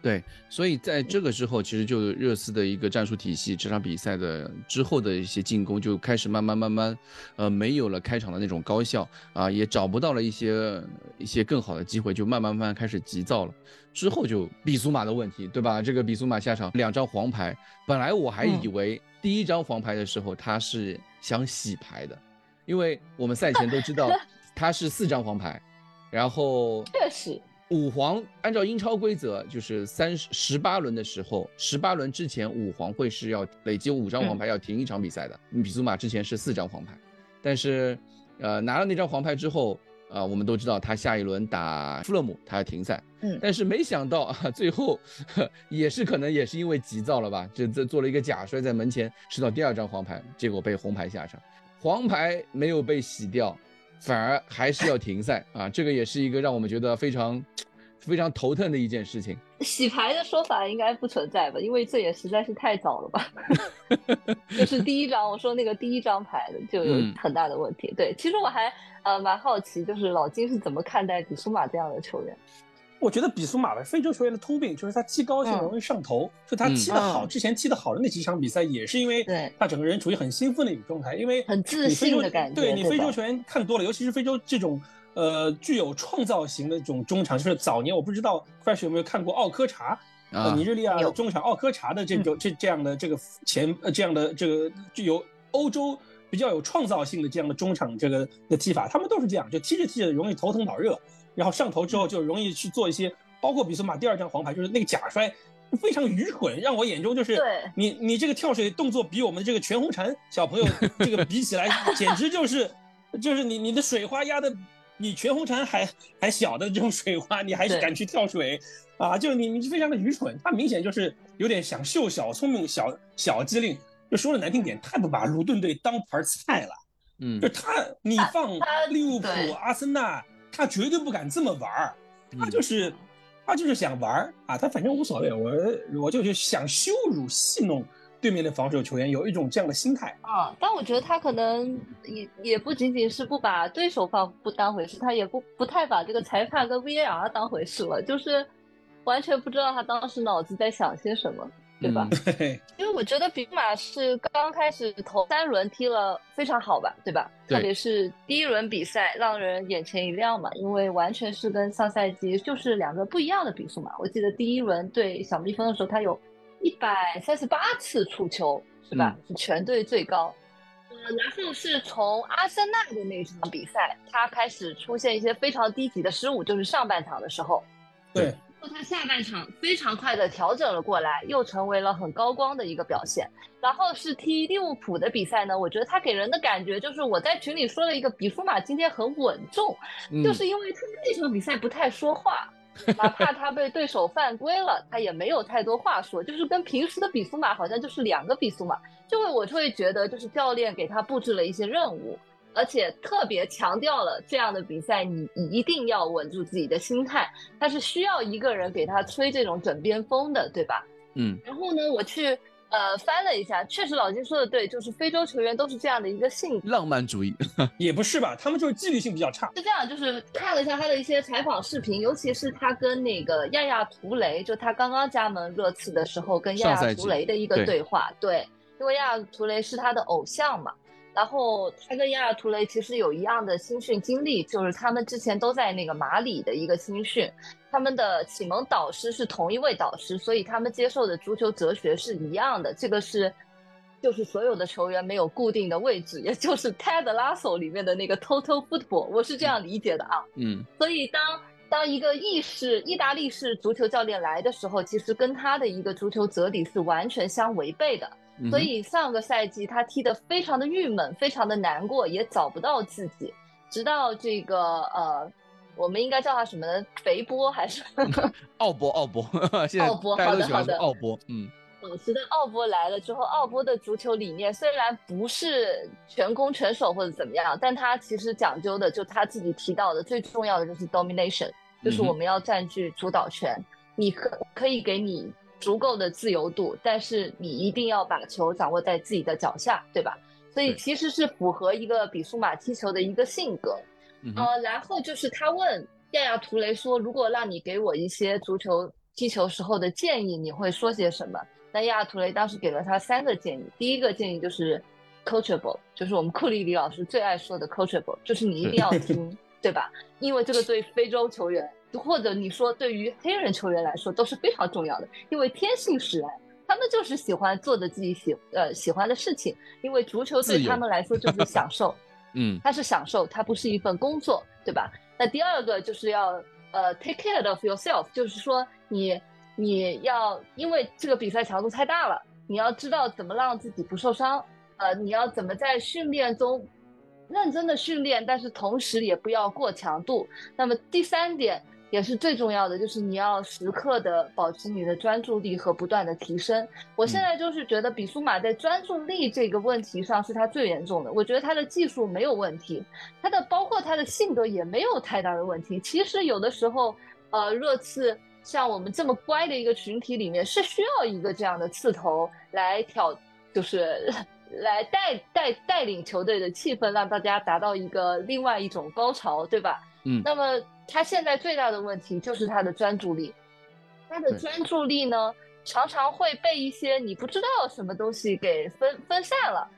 对，所以在这个之后，其实就热刺的一个战术体系，这场比赛的之后的一些进攻就开始慢慢慢慢，呃，没有了开场的那种高效啊，也找不到了一些一些更好的机会，就慢慢慢慢开始急躁了。之后就比苏马的问题，对吧？这个比苏马下场两张黄牌，本来我还以为第一张黄牌的时候他是想洗牌的，因为我们赛前都知道 他是四张黄牌，然后确实。五黄按照英超规则，就是三十十八轮的时候，十八轮之前五黄会是要累积五张黄牌，要停一场比赛的。比苏马之前是四张黄牌，但是，呃，拿了那张黄牌之后，呃，我们都知道他下一轮打富勒姆他要停赛。嗯，但是没想到啊，最后 也是可能也是因为急躁了吧，这这做了一个假摔在门前吃到第二张黄牌，结果被红牌下场，黄牌没有被洗掉。反而还是要停赛啊，这个也是一个让我们觉得非常非常头疼的一件事情。洗牌的说法应该不存在吧？因为这也实在是太早了吧。就是第一张，我说那个第一张牌的就有很大的问题。对，其实我还呃蛮好奇，就是老金是怎么看待比苏马这样的球员？我觉得比苏马的非洲球员的通病就是他踢高就容易上头，就他踢得好，之前踢得好的那几场比赛也是因为他整个人处于很兴奋的一种状态，因为很自信的感觉。对你非洲球员看多了，尤其是非洲这种呃具有创造型的这种中场，就是早年我不知道 Fresh 有没有看过奥科查，呃尼日利亚中场奥科查的这种这这样的这个前呃这样的这个具有欧洲比较有创造性的这样的中场这个的踢法，他们都是这样，就踢着踢着容易头疼脑热。然后上头之后就容易去做一些，包括比苏马第二张黄牌就是那个假摔，非常愚蠢，让我眼中就是你你这个跳水动作比我们这个全红婵小朋友 这个比起来，简直就是就是你你的水花压的你全红婵还还小的这种水花，你还是敢去跳水啊？就你你非常的愚蠢，他明显就是有点想秀小聪明小小机灵，就说的难听点，太不把卢顿队当盘菜了。嗯，就他你放利物浦、阿森纳。他绝对不敢这么玩儿，他就是，他就是想玩儿啊，他反正无所谓，我我就是想羞辱戏弄对面的防守球员，有一种这样的心态啊。但我觉得他可能也也不仅仅是不把对手放不当回事，他也不不太把这个裁判跟 VAR 当回事了，就是完全不知道他当时脑子在想些什么。对吧？因为我觉得比马是刚开始头三轮踢了非常好吧，对吧？特别是第一轮比赛让人眼前一亮嘛，因为完全是跟上赛季就是两个不一样的比数嘛。我记得第一轮对小蜜蜂的时候，他有一百三十八次触球，是吧？是全队最高。呃，然后是从阿森纳的那场比赛，他开始出现一些非常低级的失误，就是上半场的时候。对。他下半场非常快的调整了过来，又成为了很高光的一个表现。然后是踢利物浦的比赛呢，我觉得他给人的感觉就是我在群里说了一个比舒马今天很稳重，就是因为他那场比赛不太说话，哪怕他被对手犯规了，他也没有太多话说，就是跟平时的比苏马好像就是两个比苏马，就会我就会觉得就是教练给他布置了一些任务。而且特别强调了这样的比赛，你一定要稳住自己的心态。他是需要一个人给他吹这种枕边风的，对吧？嗯。然后呢，我去呃翻了一下，确实老金说的对，就是非洲球员都是这样的一个性格。浪漫主义 也不是吧？他们就是纪律性比较差。是这样，就是看了一下他的一些采访视频，尤其是他跟那个亚亚图雷，就他刚刚加盟热刺的时候，跟亚亚图雷的一个对话。对，因为亚亚图雷是他的偶像嘛。然后他跟亚尔图雷其实有一样的青训经历，就是他们之前都在那个马里的一个青训，他们的启蒙导师是同一位导师，所以他们接受的足球哲学是一样的。这个是，就是所有的球员没有固定的位置，也就是 Ted Lasso 里面的那个 Total Football，我是这样理解的啊。嗯。所以当当一个意式意大利式足球教练来的时候，其实跟他的一个足球哲理是完全相违背的。所以上个赛季他踢得非常的郁闷，非常的难过，也找不到自己。直到这个呃，我们应该叫他什么呢？肥波还是奥波？奥波，奥波，好的好的，奥波，嗯。保持的奥波来了之后，奥波的足球理念虽然不是全攻全守或者怎么样，但他其实讲究的就他自己提到的最重要的就是 domination，就是我们要占据主导权。你可可以给你。足够的自由度，但是你一定要把球掌握在自己的脚下，对吧？所以其实是符合一个比苏马踢球的一个性格。呃，然后就是他问亚亚图雷说：“如果让你给我一些足球踢球时候的建议，你会说些什么？”那亚亚图雷当时给了他三个建议。第一个建议就是 coachable，就是我们库里里老师最爱说的 coachable，就是你一定要 听，对吧？因为这个对非洲球员。或者你说对于黑人球员来说都是非常重要的，因为天性使然，他们就是喜欢做着自己喜呃喜欢的事情，因为足球对他们来说就是享受，嗯，它是享受，它不是一份工作，对吧？那第二个就是要呃 take care of yourself，就是说你你要因为这个比赛强度太大了，你要知道怎么让自己不受伤，呃，你要怎么在训练中认真的训练，但是同时也不要过强度。那么第三点。也是最重要的，就是你要时刻的保持你的专注力和不断的提升。我现在就是觉得比苏马在专注力这个问题上是他最严重的。我觉得他的技术没有问题，他的包括他的性格也没有太大的问题。其实有的时候呃，热刺像我们这么乖的一个群体里面，是需要一个这样的刺头来挑，就是来带带带领球队的气氛，让大家达到一个另外一种高潮，对吧？嗯。那么他现在最大的问题就是他的专注力，他的专注力呢，常常会被一些你不知道什么东西给分分散了。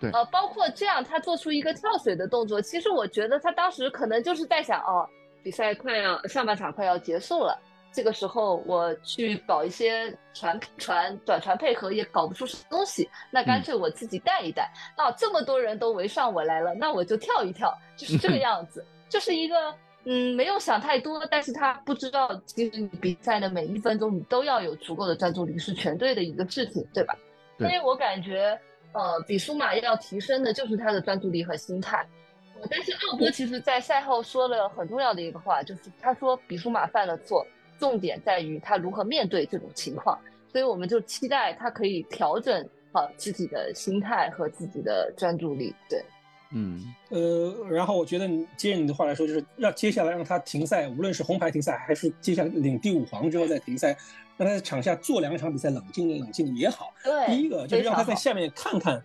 对。呃，包括这样，他做出一个跳水的动作，其实我觉得他当时可能就是在想，哦。比赛快要上半场快要结束了，这个时候我去搞一些传传短传配合也搞不出什么东西，那干脆我自己带一带。那这么多人都围上我来了，那我就跳一跳，就是这个 样子，就是一个嗯没有想太多，但是他不知道其实你比赛的每一分钟你都要有足够的专注力，是全队的一个事情，对吧？所以我感觉呃比舒马要提升的就是他的专注力和心态。但是奥波其实，在赛后说了很重要的一个话，就是他说比舒马犯了错，重点在于他如何面对这种情况，所以我们就期待他可以调整好自己的心态和自己的专注力。对，嗯，呃，然后我觉得接着你的话来说，就是让接下来让他停赛，无论是红牌停赛，还是接下来领第五黄之后再停赛，让他在场下做两场比赛，冷静冷静也好。对，第一个就是让他在下面看看，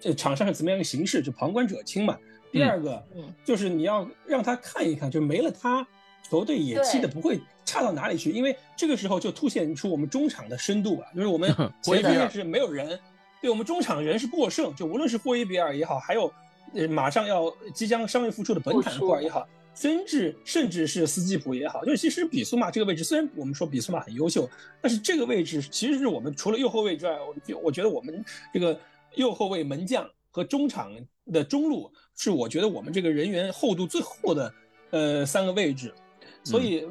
这场上是怎么样一个形势，就旁观者清嘛。第二个，就是你要让他看一看，就没了他，球队也踢的不会差到哪里去，因为这个时候就凸显出我们中场的深度了，就是我们 前面是没有人，对我们中场人是过剩，就无论是霍伊比尔也好，还有呃马上要即将伤愈复出的本坦库尔也好，甚至甚至是斯基普也好，就是其实比苏马这个位置，虽然我们说比苏马很优秀，但是这个位置其实是我们除了右后卫之外，我我觉得我们这个右后卫门将和中场的中路。是我觉得我们这个人员厚度最厚的，呃，三个位置，所以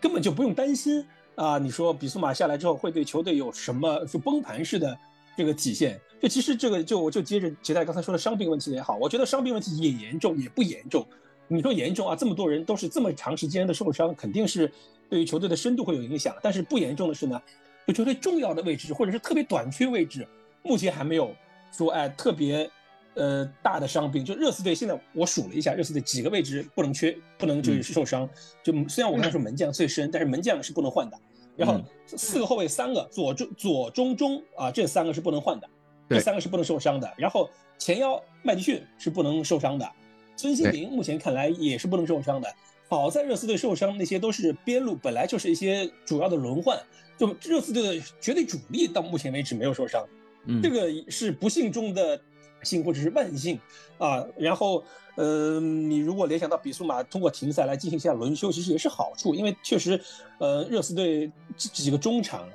根本就不用担心啊。你说比苏马下来之后会对球队有什么就崩盘式的这个体现？就其实这个就我就接着杰代刚才说的伤病问题也好，我觉得伤病问题也严重也不严重。你说严重啊，这么多人都是这么长时间的受伤，肯定是对于球队的深度会有影响。但是不严重的是呢，就球队重要的位置或者是特别短缺位置，目前还没有说哎特别。呃，大的伤病就热刺队，现在我数了一下，热刺队几个位置不能缺，不能就是受伤。就虽然我刚才说门将最深，但是门将是不能换的。然后四个后卫三个左中左中中啊，这三个是不能换的，这三个是不能受伤的。然后前腰麦迪逊是不能受伤的，孙兴民目前看来也是不能受伤的。好在热刺队受伤那些都是边路，本来就是一些主要的轮换，就热刺队的绝对主力到目前为止没有受伤。嗯，这个是不幸中的。幸或者是万幸啊，然后呃，你如果联想到比苏马通过停赛来进行一下轮休，其实也是好处，因为确实，呃，热刺队这几个中场，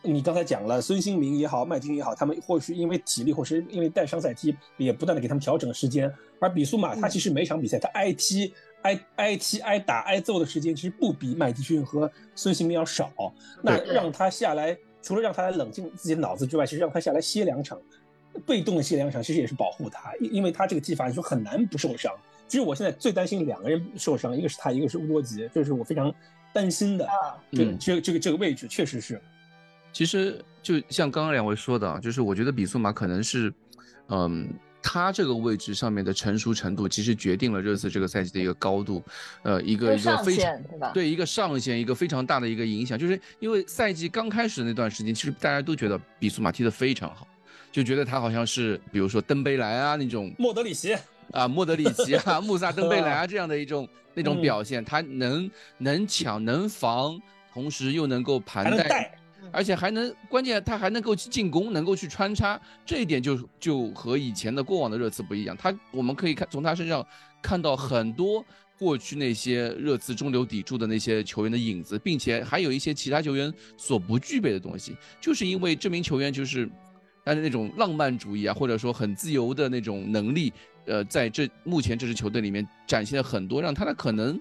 你刚才讲了孙兴民也好，麦迪逊也好，他们或许因为体力，或是因为带伤赛踢，也不断的给他们调整时间，而比苏马他其实每场比赛他挨踢、挨挨踢、挨打、挨揍的时间其实不比麦迪逊和孙兴民要少，那让他下来，除了让他冷静自己的脑子之外，其实让他下来歇两场。被动的歇两场，其实也是保护他，因因为他这个技法，你说很难不受伤。其实我现在最担心两个人受伤，一个是他，一个是乌多吉，这是我非常担心的。这这这个这个位置确实是。其实就像刚刚两位说的，就是我觉得比苏马可能是，嗯，他这个位置上面的成熟程度，其实决定了热刺这个赛季的一个高度，呃，一个一个非常对一个上限，一个非常大的一个影响，就是因为赛季刚开始的那段时间，其实大家都觉得比苏马踢得非常好。就觉得他好像是，比如说登贝莱啊那种，莫德里奇啊，莫德里奇啊，穆萨登贝莱啊这样的一种那种表现，他能能抢能防，同时又能够盘带，而且还能关键他还能够去进攻，能够去穿插，这一点就就和以前的过往的热刺不一样。他我们可以看从他身上看到很多过去那些热刺中流砥柱的那些球员的影子，并且还有一些其他球员所不具备的东西，就是因为这名球员就是。但是那种浪漫主义啊，或者说很自由的那种能力，呃，在这目前这支球队里面展现了很多，让他的可能，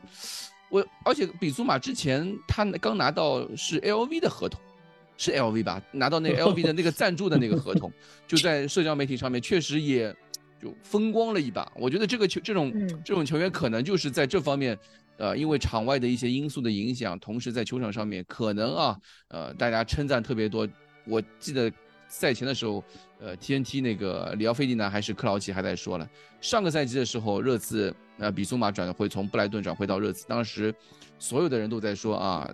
我而且比苏马之前他刚拿到是 LV 的合同，是 LV 吧？拿到那 LV 的那个赞助的那个合同，就在社交媒体上面确实也就风光了一把。我觉得这个球这种这种球员可能就是在这方面，呃，因为场外的一些因素的影响，同时在球场上面可能啊，呃，大家称赞特别多。我记得。赛前的时候，呃，TNT 那个里奥费迪南还是克劳奇还在说了，上个赛季的时候，热刺呃比苏马转会从布莱顿转会到热刺，当时所有的人都在说啊，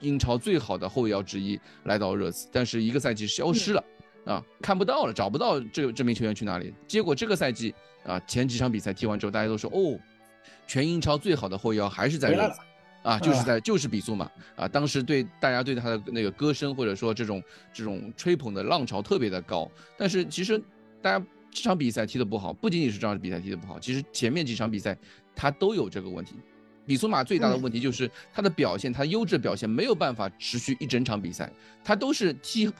英超最好的后腰之一来到热刺，但是一个赛季消失了啊，看不到了，找不到这这名球员去哪里。结果这个赛季啊，前几场比赛踢完之后，大家都说哦，全英超最好的后腰还是在热刺。啊，就是在就是比苏马啊，当时对大家对他的那个歌声或者说这种这种吹捧的浪潮特别的高，但是其实大家这场比赛踢得不好，不仅仅是这场比赛踢得不好，其实前面几场比赛他都有这个问题。比苏马最大的问题就是他的表现，他优质表现没有办法持续一整场比赛，他都是踢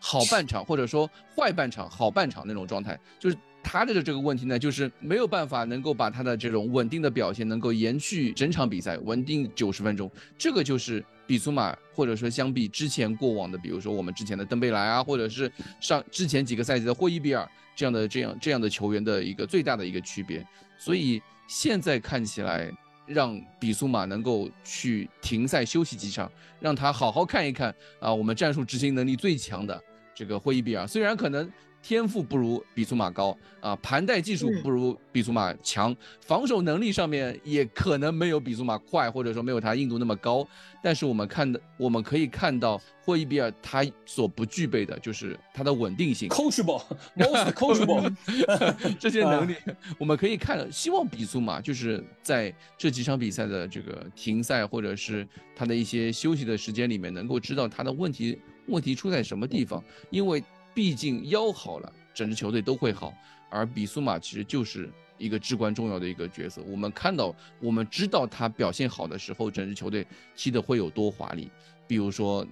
好半场或者说坏半场好半场那种状态，就是。他的这个问题呢，就是没有办法能够把他的这种稳定的表现能够延续整场比赛，稳定九十分钟。这个就是比苏马或者说相比之前过往的，比如说我们之前的登贝莱啊，或者是上之前几个赛季的霍伊比尔这样的这样这样的球员的一个最大的一个区别。所以现在看起来，让比苏马能够去停赛休息几场，让他好好看一看啊，我们战术执行能力最强的这个霍伊比尔，虽然可能。天赋不如比祖马高啊，盘带技术不如比祖马强，防守能力上面也可能没有比祖马快，或者说没有他硬度那么高。但是我们看的，我们可以看到霍伊比尔他所不具备的就是他的稳定性，coachable，most coachable 这些能力，我们可以看，希望比苏马就是在这几场比赛的这个停赛或者是他的一些休息的时间里面，能够知道他的问题问题出在什么地方，因为。毕竟腰好了，整支球队都会好。而比苏马其实就是一个至关重要的一个角色。我们看到，我们知道他表现好的时候，整支球队踢得会有多华丽。比如说，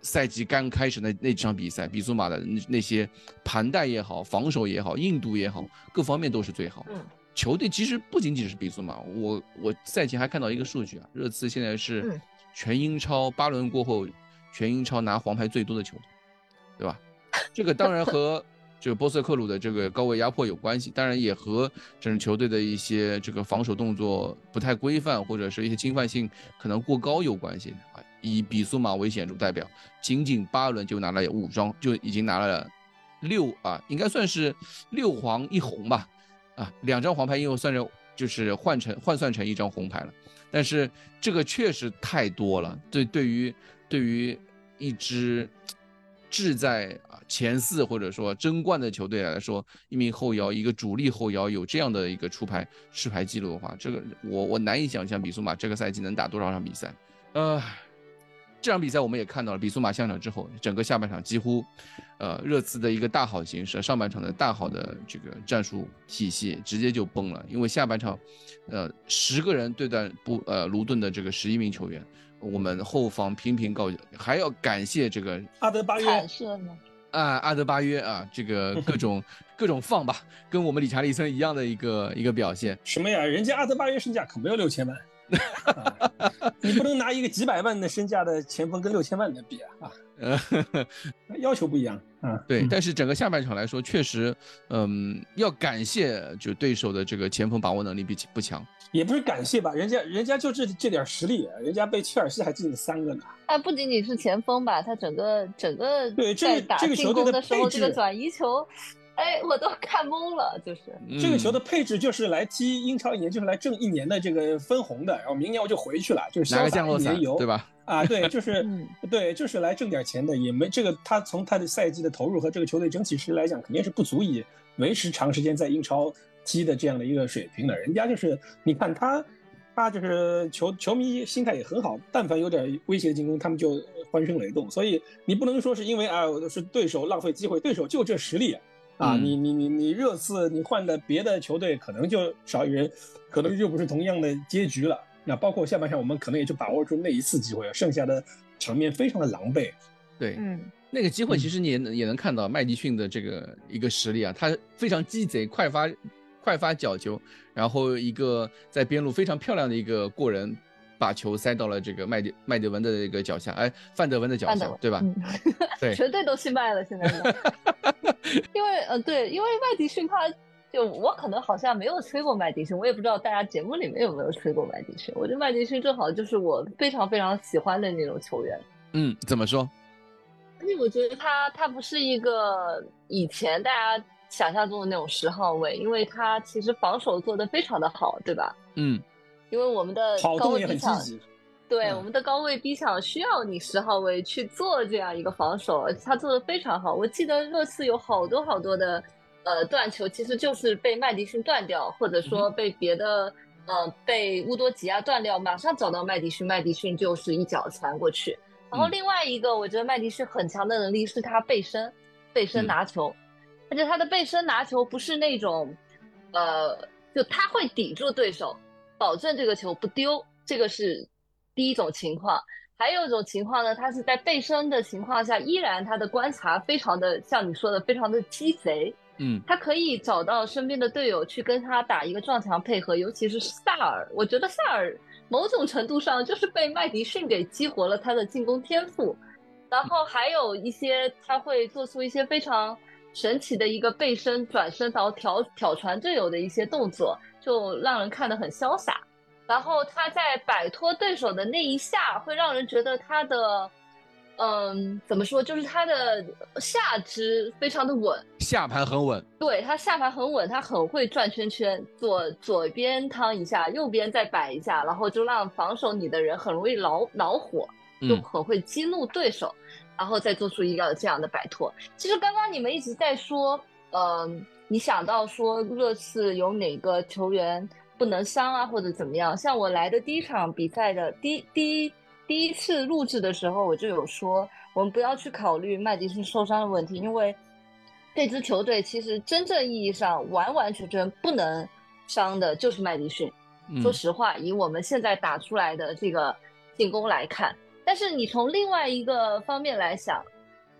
赛季刚开始那那几场比赛，比苏马的那那些盘带也好，防守也好，硬度也好，各方面都是最好。嗯，球队其实不仅仅是比苏马，我我赛前还看到一个数据啊，热刺现在是全英超八轮过后，全英超拿黄牌最多的球队？这个当然和这个波瑟克鲁的这个高位压迫有关系，当然也和整支球队的一些这个防守动作不太规范，或者是一些侵犯性可能过高有关系啊。以比苏马为显著代表，仅仅八轮就拿了五张，就已经拿了六啊，应该算是六黄一红吧，啊，两张黄牌因为算是就是换成换算成一张红牌了，但是这个确实太多了，对对于对于一支。志在啊前四或者说争冠的球队来说，一名后腰，一个主力后腰有这样的一个出牌失牌记录的话，这个我我难以想象比苏马这个赛季能打多少场比赛。呃，这场比赛我们也看到了，比苏马下场之后，整个下半场几乎，呃，热刺的一个大好形势，上半场的大好的这个战术体系直接就崩了，因为下半场，呃，十个人对待不呃卢顿的这个十一名球员。我们后方频频告还要感谢这个阿德巴约啊，阿德巴约啊，这个各 种各种放吧，跟我们理查利森一样的一个一个表现。什么呀？人家阿德巴约身价可没有六千万，你不能拿一个几百万的身价的前锋跟六千万的比啊啊，要求不一样啊。对，但是整个下半场来说，确实，嗯，要感谢就对手的这个前锋把握能力比不强。也不是感谢吧，人家人家就这这点实力，人家被切尔西还进了三个呢。他不仅仅是前锋吧，他整个整个对这打进攻的时候，这个转移球，哎，我都看懵了。就是这个球的配置，就是来踢英超一年，就是来挣一年的这个分红的，然后明年我就回去了，就是潇洒一年游，对吧？啊，对，就是 对，就是来挣点钱的，也没这个他从他的赛季的投入和这个球队整体实力来讲，肯定是不足以维持长时间在英超。踢的这样的一个水平的，人家就是你看他，他就是球球迷心态也很好，但凡有点威胁进攻，他们就欢声雷动。所以你不能说是因为啊是对手浪费机会，对手就这实力啊，你你你你热刺你换的别的球队可能就少一人，可能就不是同样的结局了。那包括下半场我们可能也就把握住那一次机会，剩下的场面非常的狼狈。对，嗯，那个机会其实你也能也能看到麦迪逊的这个一个实力啊，他非常鸡贼，快发。快发角球，然后一个在边路非常漂亮的一个过人，把球塞到了这个麦迪麦迪文的这个脚下，哎，范德文的脚下，对吧？对，全队都信麦了，现在。因为呃，对，因为麦迪逊他，就我可能好像没有吹过麦迪逊，我也不知道大家节目里面有没有吹过麦迪逊。我觉得麦迪逊正好就是我非常非常喜欢的那种球员。嗯，怎么说？而且我觉得他他不是一个以前大家。想象中的那种十号位，因为他其实防守做的非常的好，对吧？嗯，因为我们的高位逼抢，对我们的高位逼抢需要你十号位去做这样一个防守，他做的非常好。我记得热刺有好多好多的呃断球，其实就是被麦迪逊断掉，或者说被别的呃被乌多吉亚断掉，马上找到麦迪逊，麦迪逊就是一脚传过去。然后另外一个，我觉得麦迪逊很强的能力是他背身，背身拿球。而且他的背身拿球不是那种，呃，就他会抵住对手，保证这个球不丢，这个是第一种情况。还有一种情况呢，他是在背身的情况下，依然他的观察非常的像你说的非常的鸡贼，嗯，他可以找到身边的队友去跟他打一个撞墙配合，尤其是萨尔，我觉得萨尔某种程度上就是被麦迪逊给激活了他的进攻天赋，然后还有一些他会做出一些非常。神奇的一个背身转身到挑挑传队友的一些动作，就让人看得很潇洒。然后他在摆脱对手的那一下，会让人觉得他的，嗯，怎么说，就是他的下肢非常的稳，下盘很稳。对他下盘很稳，他很会转圈圈，左左边趟一下，右边再摆一下，然后就让防守你的人很容易恼恼火，就很会激怒对手。然后再做出一个这样的摆脱。其实刚刚你们一直在说，嗯，你想到说热刺有哪个球员不能伤啊，或者怎么样？像我来的第一场比赛的第第一第一次录制的时候，我就有说，我们不要去考虑麦迪逊受伤的问题，因为这支球队其实真正意义上完完全全不能伤的就是麦迪逊。说实话，以我们现在打出来的这个进攻来看。但是你从另外一个方面来想，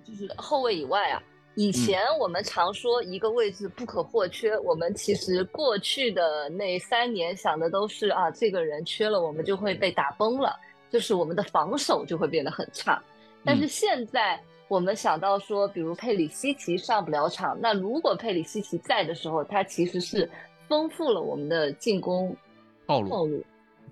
就是后卫以外啊，以前我们常说一个位置不可或缺，我们其实过去的那三年想的都是啊，这个人缺了，我们就会被打崩了，就是我们的防守就会变得很差。但是现在我们想到说，比如佩里西奇上不了场，那如果佩里西奇在的时候，他其实是丰富了我们的进攻套路。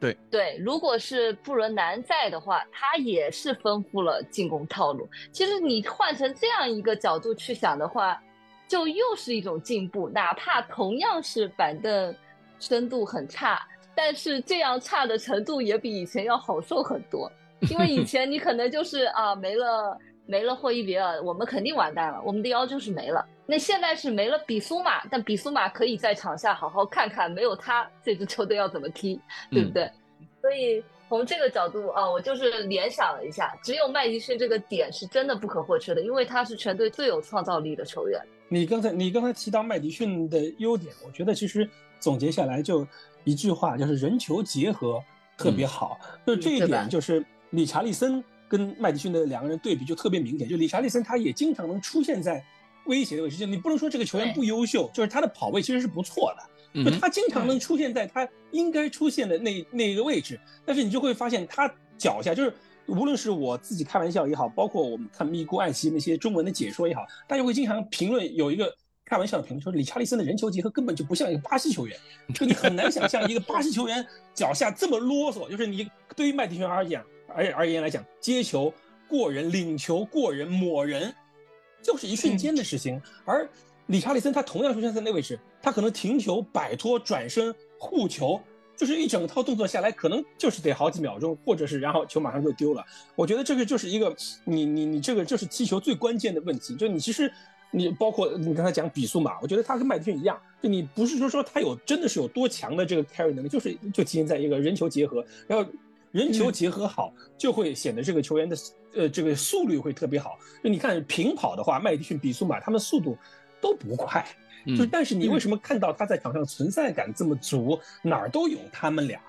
对对，如果是布伦南在的话，他也是丰富了进攻套路。其实你换成这样一个角度去想的话，就又是一种进步。哪怕同样是板凳深度很差，但是这样差的程度也比以前要好受很多。因为以前你可能就是啊没了没了霍伊别尔，我们肯定完蛋了，我们的腰就是没了。那现在是没了比苏马，但比苏马可以在场下好好看看，没有他这支球队要怎么踢，对不对？所以从这个角度啊，我就是联想了一下，只有麦迪逊这个点是真的不可或缺的，因为他是全队最有创造力的球员。你刚才你刚才提到麦迪逊的优点，我觉得其实总结下来就一句话，就是人球结合特别好。就这一点，就是理查利森跟麦迪逊的两个人对比就特别明显。就理查利森他也经常能出现在。威胁的位置，就你不能说这个球员不优秀，就是他的跑位其实是不错的，就他经常能出现在他应该出现的那那一个位置，但是你就会发现他脚下就是，无论是我自己开玩笑也好，包括我们看咪咕爱奇艺那些中文的解说也好，大家会经常评论有一个开玩笑的评论，说理查利森的人球结合根本就不像一个巴西球员，就你很难想象一个巴西球员脚下这么啰嗦，就是你对于麦迪逊而言而而言来讲，接球过人，领球过人，抹人。就是一瞬间的事情，而理查利森他同样出现在那位置，他可能停球、摆脱、转身、护球，就是一整套动作下来，可能就是得好几秒钟，或者是然后球马上就丢了。我觉得这个就是一个你你你这个就是踢球最关键的问题，就你其实你包括你刚才讲比速嘛，我觉得他跟麦迪逊一样，就你不是说说他有真的是有多强的这个 carry 能力，就是就体现在一个人球结合，然后。人球结合好，就会显得这个球员的呃这个速率会特别好。就你看平跑的话，麦迪逊、比苏马他们速度都不快，就但是你为什么看到他在场上存在感这么足，哪儿都有他们俩，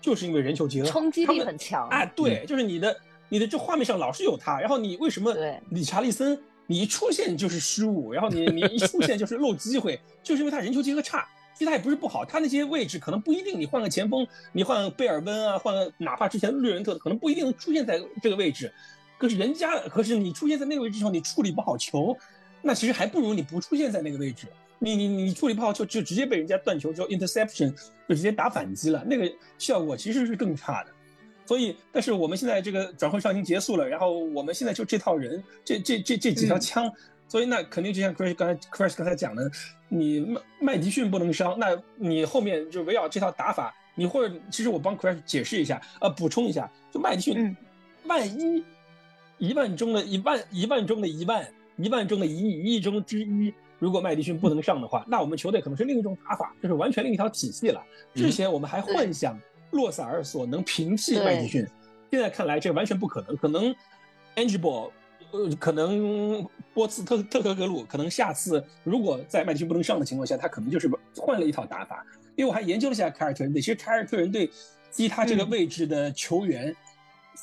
就是因为人球结合，冲击力很强。哎，对，就是你的你的这画面上老是有他，然后你为什么理查利森你一出现就是失误，然后你你一出现就是漏机会，就是因为他人球结合差。其实他也不是不好，他那些位置可能不一定。你换个前锋，你换贝尔温啊，换个哪怕之前略人特，可能不一定能出现在这个位置。可是人家，可是你出现在那个位置之后，你处理不好球，那其实还不如你不出现在那个位置。你你你处理不好球，就直接被人家断球之后 interception 就直接打反击了，那个效果其实是更差的。所以，但是我们现在这个转会上已经结束了，然后我们现在就这套人，这这这这几条枪。所以那肯定就像 Chris 刚才 Chris 刚才讲的，你麦麦迪逊不能伤，那你后面就围绕这套打法，你或者其实我帮 Chris 解释一下，呃，补充一下，就麦迪逊，万一一万中的一万，一万中的一万，一万中的一亿，一亿中之一，如果麦迪逊不能上的话，那我们球队可能是另一种打法，就是完全另一套体系了。之前我们还幻想洛萨尔索能平替麦迪逊，现在看来这完全不可能，可能 Angelo。呃，可能波茨特特克格鲁可能下次如果在麦迪逊不能上的情况下，他可能就是换了一套打法。因为我还研究了一下凯尔特人队，其实凯尔特人队踢他这个位置的球员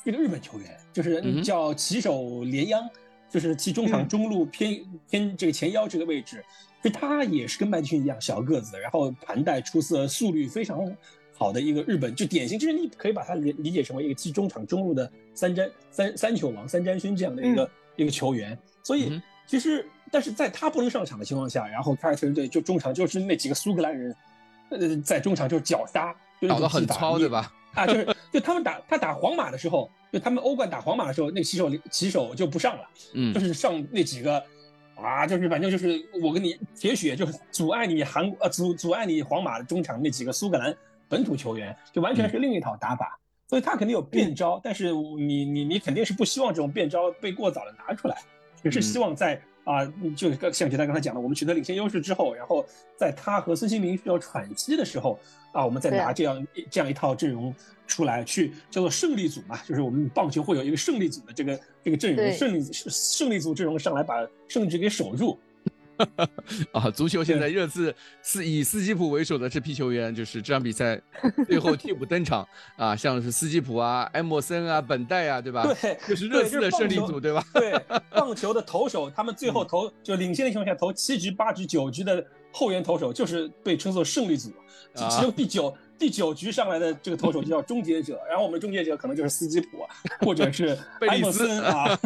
是个日本球员，就是叫旗手连央，就是踢中场中路偏偏这个前腰这个位置。就他也是跟麦迪逊一样小个子，然后盘带出色，速率非常好的一个日本，就典型，就是你可以把他理理解成为一个踢中场中路的三詹三三球王三詹勋这样的一个。一个球员，所以其实，但是在他不能上场的情况下，然后凯尔特人队就中场就是那几个苏格兰人，呃，在中场就是绞杀，就打得很糙，对吧？啊，就是就他们打他打皇马的时候，就他们欧冠打皇马的时候，那个骑手骑手就不上了，嗯，就是上那几个，啊，就是反正就是我跟你铁血，就是阻碍你韩呃阻阻碍你皇马中场那几个苏格兰本土球员，就完全是另一套打法。所以他肯定有变招，但是你你你肯定是不希望这种变招被过早的拿出来，只是希望在啊，就像杰达刚才讲的，我们取得领先优势之后，然后在他和孙兴民需要喘息的时候啊，我们再拿这样这样一套阵容出来，去叫做胜利组嘛，就是我们棒球会有一个胜利组的这个这个阵容，胜利胜利组阵容上来把胜局给守住。啊，足球现在热刺是以斯基普为首的这批球员，就是这场比赛 最后替补登场啊，像是斯基普啊、埃默森啊、本代啊，对吧？对，就是热刺的胜利组，对吧？对，棒球的投手，他们最后投就领先的情况下投七局、八局、九局的后援投手，就是被称作胜利组，其中第九。第九局上来的这个投手就叫终结者，然后我们终结者可能就是斯基普，或者是贝里斯啊。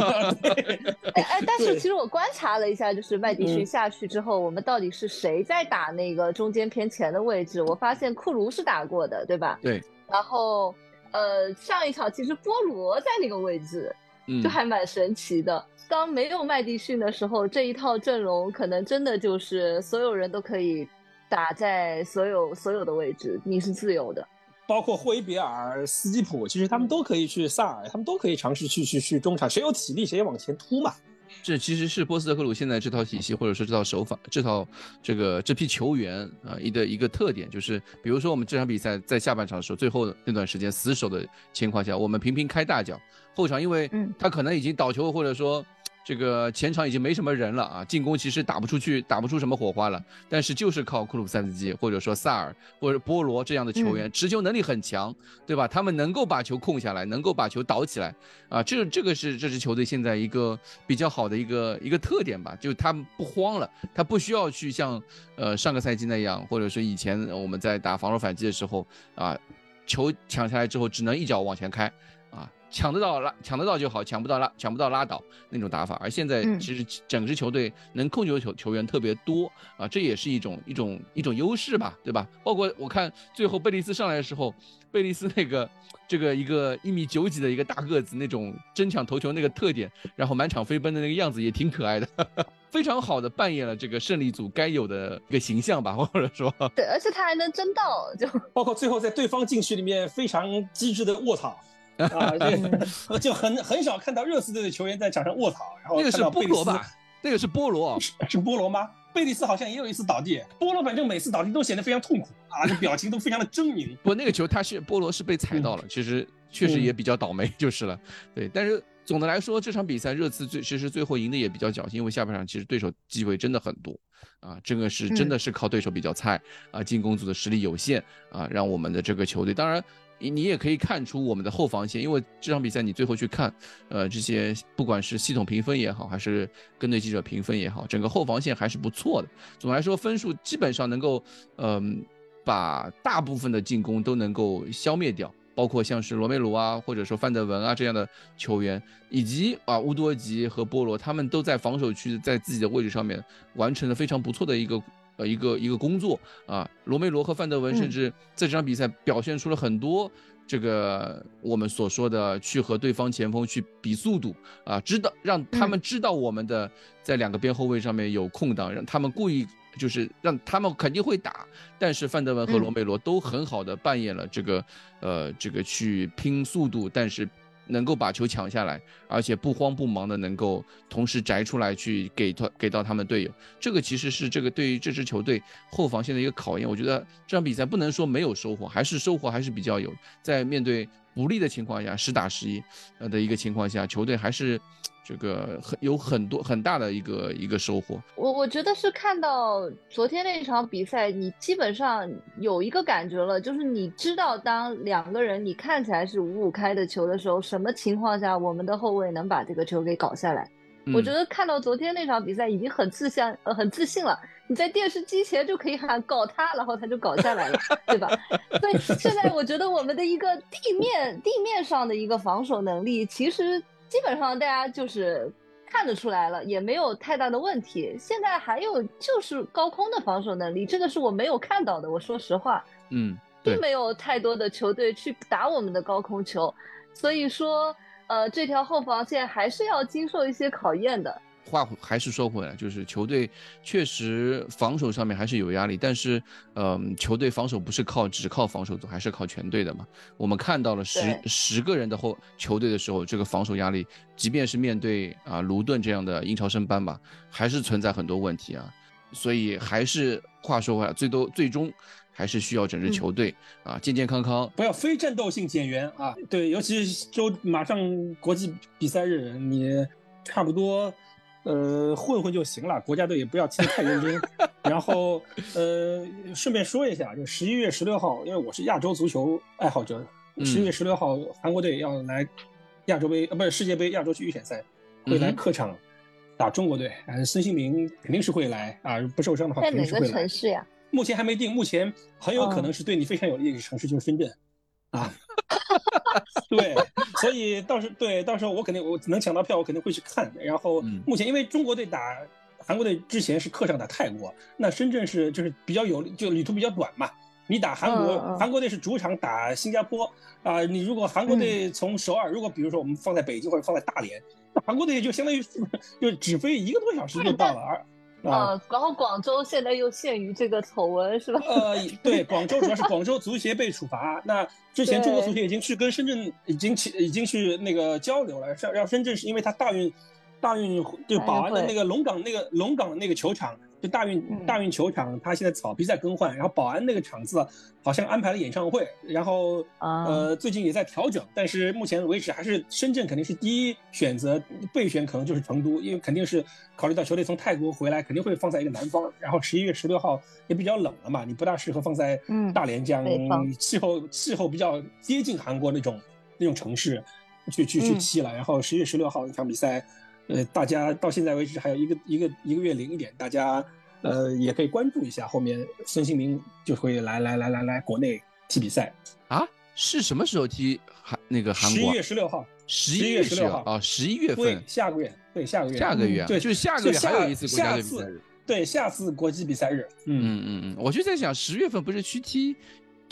哎哎，但是其实我观察了一下，就是麦迪逊下去之后，我们到底是谁在打那个中间偏前的位置？我发现库卢是打过的，对吧？对。然后呃，上一场其实波罗在那个位置，就还蛮神奇的。当没有麦迪逊的时候，这一套阵容可能真的就是所有人都可以。打在所有所有的位置，你是自由的，包括霍伊比尔、斯基普，其实他们都可以去萨尔，他们都可以尝试去去去中场，谁有体力谁往前突嘛。这其实是波斯特克鲁现在这套体系，或者说这套手法，这套这个这批球员啊一的一个特点，就是比如说我们这场比赛在下半场的时候，最后那段时间死守的情况下，我们频频开大脚，后场因为他可能已经倒球，或者说。这个前场已经没什么人了啊，进攻其实打不出去，打不出什么火花了。但是就是靠库鲁塞斯基或者说萨尔或者波罗这样的球员，持球能力很强，对吧？他们能够把球控下来，能够把球倒起来啊。这这个是这支球队现在一个比较好的一个一个特点吧，就是他们不慌了，他不需要去像呃上个赛季那样，或者说以前我们在打防守反击的时候啊，球抢下来之后只能一脚往前开。抢得到拉抢得到就好，抢不到拉抢不到拉倒那种打法。而现在其实整支球队能控球球球员特别多啊，这也是一种一种一种优势吧，对吧？包括我看最后贝利斯上来的时候，贝利斯那个这个一个一米九几的一个大个子，那种争抢头球那个特点，然后满场飞奔的那个样子也挺可爱的，非常好的扮演了这个胜利组该有的一个形象吧，或者说对，而且他还能争到，就包括最后在对方禁区里面非常机智的卧槽。啊，对，就很很少看到热刺队的球员在场上卧槽，然后那个是菠萝吧？那个是菠萝，是菠萝吗？贝利斯好像也有一次倒地，菠萝反正每次倒地都显得非常痛苦啊，这表情都非常的狰狞。不，那个球他是菠萝是被踩到了，其实确实也比较倒霉就是了。对，但是总的来说这场比赛热刺最其实最后赢的也比较侥幸，因为下半场其实对手机会真的很多啊，这个是真的是靠对手比较菜啊，进攻组的实力有限啊，让我们的这个球队当然。你你也可以看出我们的后防线，因为这场比赛你最后去看，呃，这些不管是系统评分也好，还是跟队记者评分也好，整个后防线还是不错的。总的来说，分数基本上能够，嗯，把大部分的进攻都能够消灭掉，包括像是罗梅鲁啊，或者说范德文啊这样的球员，以及啊乌多吉和波罗，他们都在防守区在自己的位置上面完成了非常不错的一个。呃，一个一个工作啊，罗梅罗和范德文甚至在这场比赛表现出了很多这个我们所说的去和对方前锋去比速度啊，知道让他们知道我们的在两个边后卫上面有空档，让他们故意就是让他们肯定会打，但是范德文和罗梅罗都很好的扮演了这个呃这个去拼速度，但是。能够把球抢下来，而且不慌不忙的能够同时摘出来去给他给到他们队友，这个其实是这个对于这支球队后防线的一个考验。我觉得这场比赛不能说没有收获，还是收获还是比较有。在面对不利的情况下，十打十一呃的一个情况下，球队还是。这个很有很多很大的一个一个收获。我我觉得是看到昨天那场比赛，你基本上有一个感觉了，就是你知道当两个人你看起来是五五开的球的时候，什么情况下我们的后卫能把这个球给搞下来。我觉得看到昨天那场比赛已经很自信，呃，很自信了。你在电视机前就可以喊搞他，然后他就搞下来了，对吧？所以现在我觉得我们的一个地面地面上的一个防守能力，其实。基本上大家就是看得出来了，也没有太大的问题。现在还有就是高空的防守能力，这个是我没有看到的。我说实话，嗯，并没有太多的球队去打我们的高空球，所以说，呃，这条后防线还是要经受一些考验的。话还是说回来，就是球队确实防守上面还是有压力，但是，嗯，球队防守不是靠只靠防守组，还是靠全队的嘛。我们看到了十十个人的后球队的时候，这个防守压力，即便是面对啊卢顿这样的英超升班吧，还是存在很多问题啊。所以还是话说回来，最多最终还是需要整支球队啊健健康康，不要非战斗性减员啊。对，尤其是周马上国际比赛日，你差不多。呃，混混就行了，国家队也不要踢得太认真。然后，呃，顺便说一下，就十一月十六号，因为我是亚洲足球爱好者，十一月十六号韩国队要来亚洲杯，呃，不是世界杯亚洲区预选赛，会来客场打中国队。嗯，孙兴民肯定是会来啊，不受伤的话肯定是会来。在哪个城市呀？目前还没定，目前很有可能是对你非常有利的城市，就是深圳。啊，对，所以到时对到时候我肯定我能抢到票，我肯定会去看。然后目前因为中国队打韩国队之前是客场打泰国，那深圳是就是比较有就旅途比较短嘛。你打韩国，韩国队是主场打新加坡啊。你如果韩国队从首尔，如果比如说我们放在北京或者放在大连，那韩国队就相当于 就只飞一个多小时就到了。而啊，然后广州现在又陷于这个丑闻，是吧？呃，对，广州主要是广州足协被处罚。那之前中国足协已经去跟深圳已经去已经去那个交流了，让让深圳是因为它大运大运就宝安的那个龙岗那个龙岗那个球场。就大运大运球场，它现在草皮在更换，然后宝安那个场子好像安排了演唱会，然后呃最近也在调整，但是目前为止还是深圳肯定是第一选择，备选可能就是成都，因为肯定是考虑到球队从泰国回来，肯定会放在一个南方，然后十一月十六号也比较冷了嘛，你不大适合放在大连这样气候气候比较接近韩国那种那种城市去去去踢了，然后十一月十六号那场比赛。呃，大家到现在为止还有一个一个一个月零一点，大家呃也可以关注一下，后面孙兴民就会来来来来来国内踢比赛啊？是什么时候踢韩那个韩国？十一月十六号，十一月十六号啊，十一月份，下个月，对下个月，下个月，对，就是下个月还有一次国家队比赛日，对，下次国际比赛日，嗯嗯嗯嗯，我就在想，十月份不是去踢？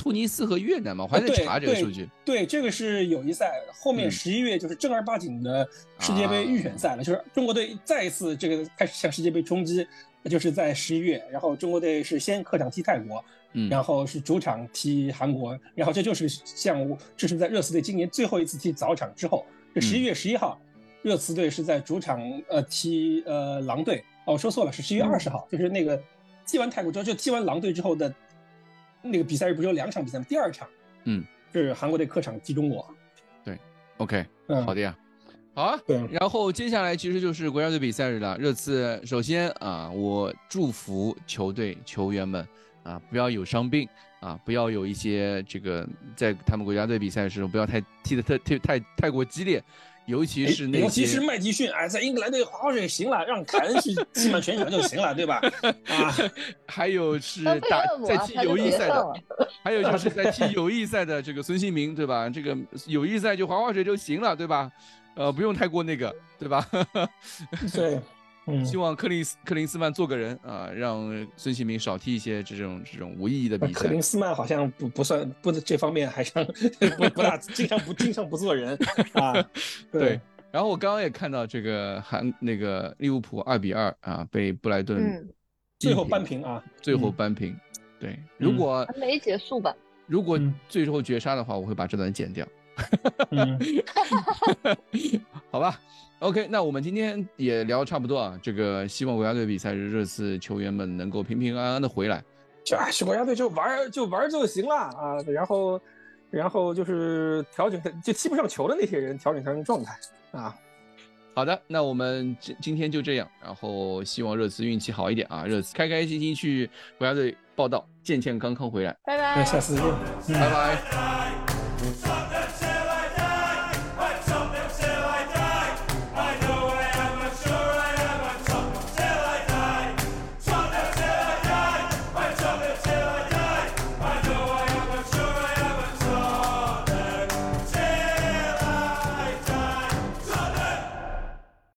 突尼斯和越南嘛，我还在查这个数据。对，这个是友谊赛，后面十一月就是正儿八经的世界杯预选赛了，就是中国队再一次这个开始向世界杯冲击，那就是在十一月，然后中国队是先客场踢泰国，嗯，然后是主场踢韩国，然后这就是像这是在热刺队今年最后一次踢早场之后，这十一月十一号，热刺队是在主场呃踢呃狼队，哦说错了，是十一月二十号，就是那个踢完泰国之后就踢完狼队之后的。那个比赛日不是有两场比赛吗？第二场，嗯，是韩国队客场击中国。对，OK，嗯，好的呀，好啊。对，然后接下来其实就是国家队比赛日了。热刺，首先啊，我祝福球队球员们啊，不要有伤病啊，不要有一些这个在他们国家队比赛的时候不要太踢得太太太太过激烈。尤其是那，尤其是麦迪逊，哎，在英格兰队划划水行了，让凯恩去踢满全场就行了，对吧？啊，还有是打在踢友谊赛的，还有就是在踢 友谊赛的这个孙兴民，对吧？这个友谊赛就划划水就行了，对吧？呃，不用太过那个，对吧？对，希望克林斯克林斯曼做个人啊，让孙兴民少踢一些这种这种无意义的比赛。克林斯曼好像不不算不这方面还像 不不大经常不经常不做人 啊。对。然后我刚刚也看到这个韩那个利物浦二比二啊被布莱顿最后扳平啊，最后扳平。对，如果还没结束吧？如果最后绝杀的话，我会把这段剪掉。好吧。OK，那我们今天也聊差不多啊。这个希望国家队比赛日热刺球员们能够平平安安的回来。就是国家队就玩就玩就行了啊。然后，然后就是调整就踢不上球的那些人调整调整状态啊。好的，那我们今今天就这样。然后希望热刺运气好一点啊，热刺开开心心去国家队报道，健健康康回来。拜拜，下次见，拜拜。